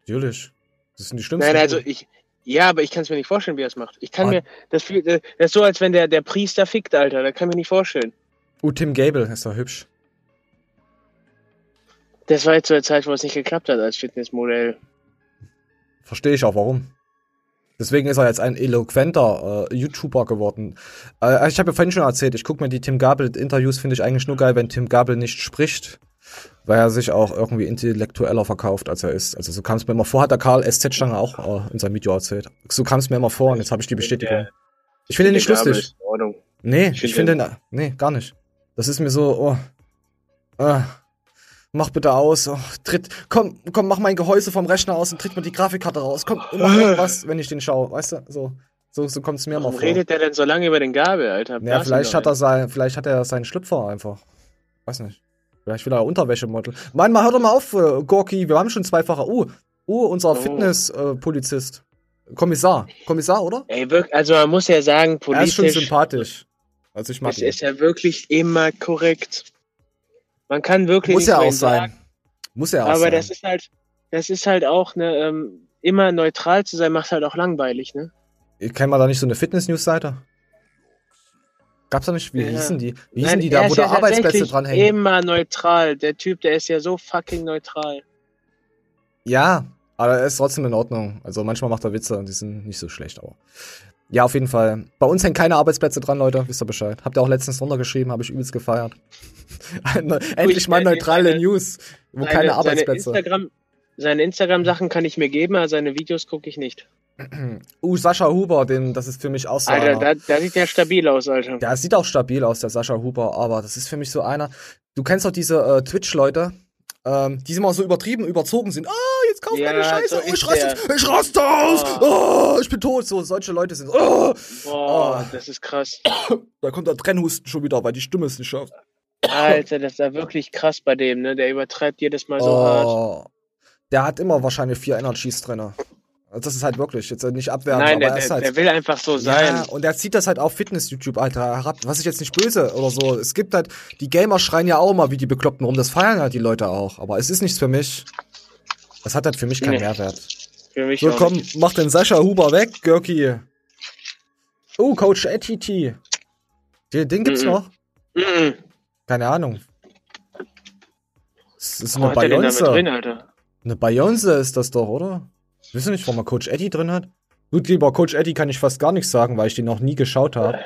Natürlich. Das sind die schlimmsten. Nein, also ich, ja, aber ich kann es mir nicht vorstellen, wie er es macht. Ich kann Ah. mir, das, fühl- das ist so, als wenn der, der Priester fickt, Alter. Das kann ich mir nicht vorstellen. Oh, Tim Gable ist doch hübsch. Das war jetzt so eine Zeit, wo es nicht geklappt hat als Fitnessmodell. Verstehe ich auch warum. Deswegen ist er jetzt ein eloquenter äh, YouTuber geworden. Äh, ich habe ja vorhin schon erzählt, ich gucke mir die Tim Gabel-Interviews, finde ich eigentlich nur geil, wenn Tim Gabel nicht spricht, weil er sich auch irgendwie intellektueller verkauft, als er ist. Also so kam es mir immer vor, hat der Karl SZ Stange auch äh, in seinem Video erzählt. So kam es mir immer vor und jetzt habe ich die Bestätigung. Ich finde ihn nicht lustig. Nee, Ich finde ihn- nee, gar nicht. Das ist mir so, oh, äh, mach bitte aus, oh, tritt, komm, komm, mach mein Gehäuse vom Rechner aus und tritt mir die Grafikkarte raus, komm, mach irgendwas, wenn ich den schaue, weißt du, so, so, so kommt es mir Warum vor. redet der denn so lange über den Gabel, Alter? Ja, vielleicht hat er sein, vielleicht hat er seinen Schlüpfer einfach. Weiß nicht. Vielleicht will er Unterwäschemodel. Mann, mal hör doch mal auf, äh, Gorki, wir haben schon zweifache. Uh, uh, unser Oh. Fitness-Polizist. Kommissar. Kommissar, oder? Ey, wirklich, also man muss ja sagen, Er ist schon politisch sympathisch. Also ich mag ist, ihn. ist er wirklich immer korrekt. Man kann wirklich Muss so auch sein. sagen, Muss er auch aber sein. das ist halt, das ist halt auch ne, ähm, immer neutral zu sein, macht halt auch langweilig, ne? Kennen wir da nicht so eine Fitness-News-Seite? Gab's da nicht? Wie Ja. hießen die? Wie Nein, hießen die er da, wo da ja Arbeitsplätze dranhängen? Immer neutral. Der Typ, der ist ja so fucking neutral. Ja, aber er ist trotzdem in Ordnung. Also manchmal macht er Witze und die sind nicht so schlecht, aber. Ja, auf jeden Fall. Bei uns hängen keine Arbeitsplätze dran, Leute. Wisst ihr Bescheid. Habt ihr auch letztens runtergeschrieben, habe ich übelst gefeiert. Endlich mal neutrale News, wo keine Seine Arbeitsplätze. Instagram, seine Instagram-Sachen kann ich mir geben, aber seine Videos gucke ich nicht. Uh, Sascha Huber, den, das ist für mich auch so Alter, einer. da, sieht der stabil aus, Alter. Der sieht auch stabil aus, der Sascha Huber, aber das ist für mich so einer. Du kennst doch diese äh, Twitch-Leute, ähm, die immer so übertrieben, überzogen sind. Ah, jetzt kauf Ja, meine Scheiße. so oh, ich raste, ich raste aus. Oh. ich bin tot. So, solche Leute sind. Oh, Boah, das ist krass. da kommt der Trennhusten schon wieder, weil die Stimme es nicht schafft. Alter, das ist ja wirklich krass bei dem, ne? Der übertreibt jedes Mal so hart. Oh, der hat immer wahrscheinlich vier Energies drin. Also das ist halt wirklich, jetzt nicht abwertend, Nein, aber der, er ist der, halt. der will einfach so sein. Ja, und er zieht das halt auf Fitness-YouTube, Alter, herab. Was ich jetzt nicht böse oder so. Es gibt halt, die Gamer schreien ja auch immer wie die Bekloppten rum. Das feiern halt die Leute auch. Aber es ist nichts für mich. Das hat halt für mich keinen Nee. Mehrwert. Für mich So, komm, nicht. mach den Sascha Huber weg, Görki. Oh, Coach ATT. Den, den gibt's Mhm. noch? Mhm. Keine Ahnung. Das ist Wo eine Alter? Eine Beyoncé ist das doch, oder? Wisst ihr nicht, warum er Coach Eddie drin hat? Gut, lieber Coach Eddie kann ich fast gar nichts sagen, weil ich den noch nie geschaut habe.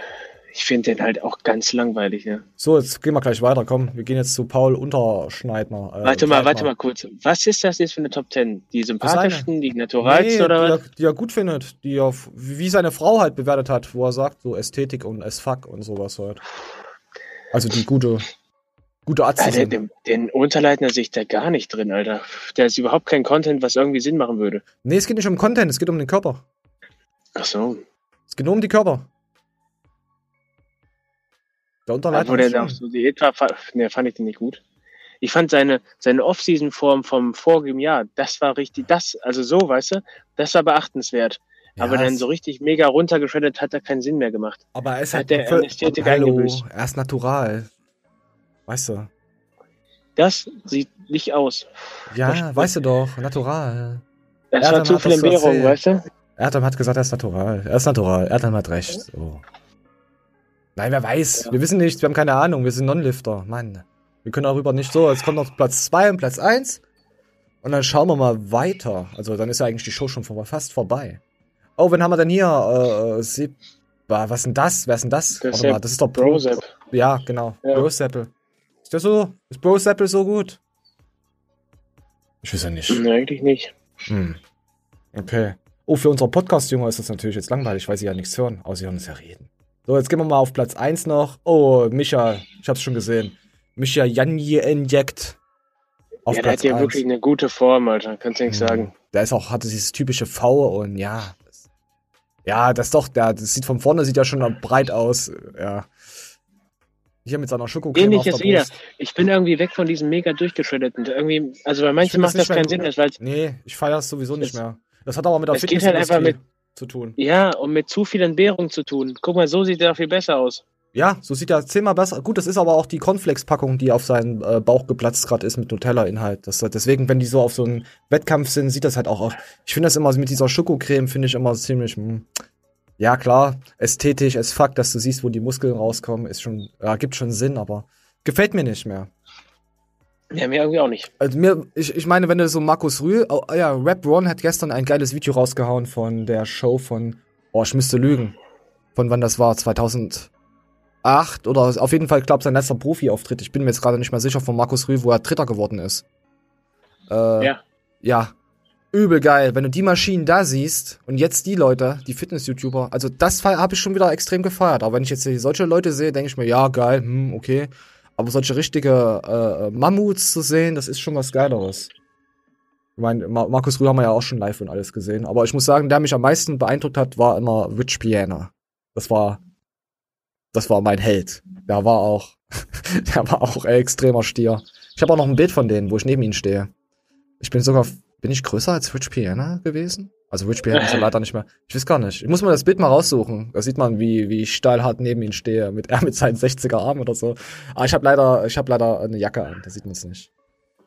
Ich finde den halt auch ganz langweilig, ne? So, jetzt gehen wir gleich weiter. Komm, wir gehen jetzt zu Paul Unterschneidner. äh, warte mal, Schneidner. warte mal kurz. Was ist das jetzt für eine Top 10? Die sympathischsten, die naturalsten Nee, oder die, was? er, die er gut findet, die er, wie seine Frau halt bewertet hat, wo er sagt, so Ästhetik und as fuck und sowas halt. Also die gute, gute Atzen Alter, sind. den, den Unterleitner sehe ich da gar nicht drin, Alter. Der ist überhaupt kein Content, was irgendwie Sinn machen würde. Nee, es geht nicht um Content, es geht um den Körper. Ach so. Es geht nur um die Körper. Der Unterleitner Wo der so Diät war, fa- ne, fand ich den nicht gut. Ich fand seine, seine Off-Season-Form vom vorigen Jahr, das war richtig, das, also so, weißt du, das war beachtenswert. Ja, Aber dann so richtig mega runtergeschreddet hat er keinen Sinn mehr gemacht. Aber er ist hat halt der voll- Hallo, er ist natural. Weißt du? Das sieht nicht aus. Ja, weißt du doch, natural. Das war Erdem zu viel das erzählt. weißt du? Erdem hat gesagt, er ist natural. Er ist natural. Erdem hat recht. So. Nein, wer weiß. Wir wissen nichts, wir haben keine Ahnung. Wir sind Non-Lifter. Mann. Wir können darüber nicht so. Jetzt kommt noch Platz 2 und Platz 1. Und dann schauen wir mal weiter. Also dann ist ja eigentlich die Show schon fast vorbei. Oh, wen haben wir denn hier? Äh, äh, was ist denn das? Wer ist denn das? Das Warte mal, das ist doch Brosep. Ja, genau. Ja. Broseppel. Ist der so? Ist Broseppel so gut? Ich weiß ja nicht. Nee, eigentlich nicht. Hm. Okay. Oh, für unsere Podcast-Jünger ist das natürlich jetzt langweilig, weil sie ja nichts hören, außer sie hören uns ja reden. So, jetzt gehen wir mal auf Platz 1 noch. Oh, Micha, ich hab's schon gesehen. Micha Janje Inject. Auf ja, der Platz hat ja 1. wirklich eine gute Form, Alter. Kannst du nichts sagen. Der ist auch, hatte dieses typische V und ja. Das, ja, das doch, der, das sieht von vorne, sieht ja schon breit aus. Ja. Hier mit seiner Schokocreme Ähnliches der wieder. Ich bin irgendwie weg von diesem mega durchgeschütteten. Irgendwie, also bei manchen macht das keinen Sinn, das, weil Nee, ich feiere es sowieso nicht mehr. Das hat aber mit der es geht halt mit, zu tun. ja, und mit zu viel Entbehrung zu tun. Guck mal, so sieht er viel besser aus. Ja, so sieht er zehnmal besser. Gut, das ist aber auch die Cornflakes-Packung, die auf seinen äh, Bauch geplatzt gerade ist mit Nutella-Inhalt. Das, deswegen, wenn die so auf so einem Wettkampf sind, sieht das halt auch aus. Ich finde das immer mit dieser Schokocreme, finde ich immer ziemlich. Mh. Ja, klar, ästhetisch, es fuck, dass du siehst, wo die Muskeln rauskommen, ist schon, ja, gibt schon Sinn, aber gefällt mir nicht mehr. Ja, mir irgendwie auch nicht. Also mir, ich, ich meine, wenn du so Markus Rühl, oh, ja, Rap Ron hat gestern ein geiles Video rausgehauen von der Show von, oh, ich müsste lügen, von wann das war, 2008 oder auf jeden Fall, ich glaube, sein letzter Profi-Auftritt. Ich bin mir jetzt gerade nicht mehr sicher von Markus Rühl, wo er Dritter geworden ist. Äh, Ja. Ja. Übel geil, wenn du die Maschinen da siehst und jetzt die Leute, die Fitness-YouTuber, also das habe ich schon wieder extrem gefeiert. Aber wenn ich jetzt solche Leute sehe, denke ich mir, ja, geil, hm, okay. Aber solche richtige äh, Mammuts zu sehen, das ist schon was Geileres. Ich meine, Mar Markus Rühl haben wir ja auch schon live und alles gesehen. Aber ich muss sagen, der mich am meisten beeindruckt hat, war immer Rich Piana. Das war, das war mein Held. Der war auch, der war auch extremer Stier. Ich habe auch noch ein Bild von denen, wo ich neben ihnen stehe. Ich bin sogar, bin ich größer als Rich Piana gewesen? Also Rich Piana ist ja leider nicht mehr. Ich weiß gar nicht. Ich muss mal das Bild mal raussuchen. Da sieht man, wie, wie ich steilhart neben ihm stehe. Mit er mit seinen 60er Armen oder so. Aber ich habe leider, ich habe leider eine Jacke an. Da sieht man es nicht.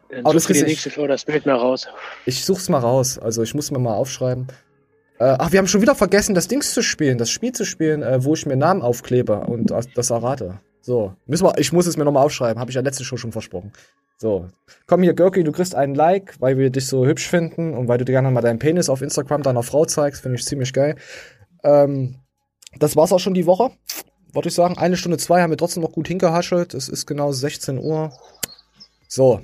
Dann Aber das Gesicht- nächste Show das Bild mal raus. Ich such's mal raus. Also ich muss mir mal aufschreiben. Äh, ach, wir haben schon wieder vergessen, das Dings zu spielen, das Spiel zu spielen, äh, wo ich mir Namen aufklebe und das errate. So, müssen wir, ich muss es mir nochmal aufschreiben, habe ich ja letzte Show schon versprochen. So, komm hier, Görki, du kriegst einen Like, weil wir dich so hübsch finden und weil du dir gerne mal deinen Penis auf Instagram deiner Frau zeigst, finde ich ziemlich geil. Ähm, das war's auch schon die Woche. Wollte ich sagen, eine Stunde zwei haben wir trotzdem noch gut hingehaschelt. Es ist genau 16 Uhr. So.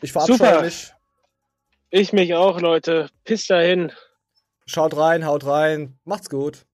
Ich verabscheue Super. mich. Ich mich auch, Leute. Bis dahin. Schaut rein, haut rein. Macht's gut.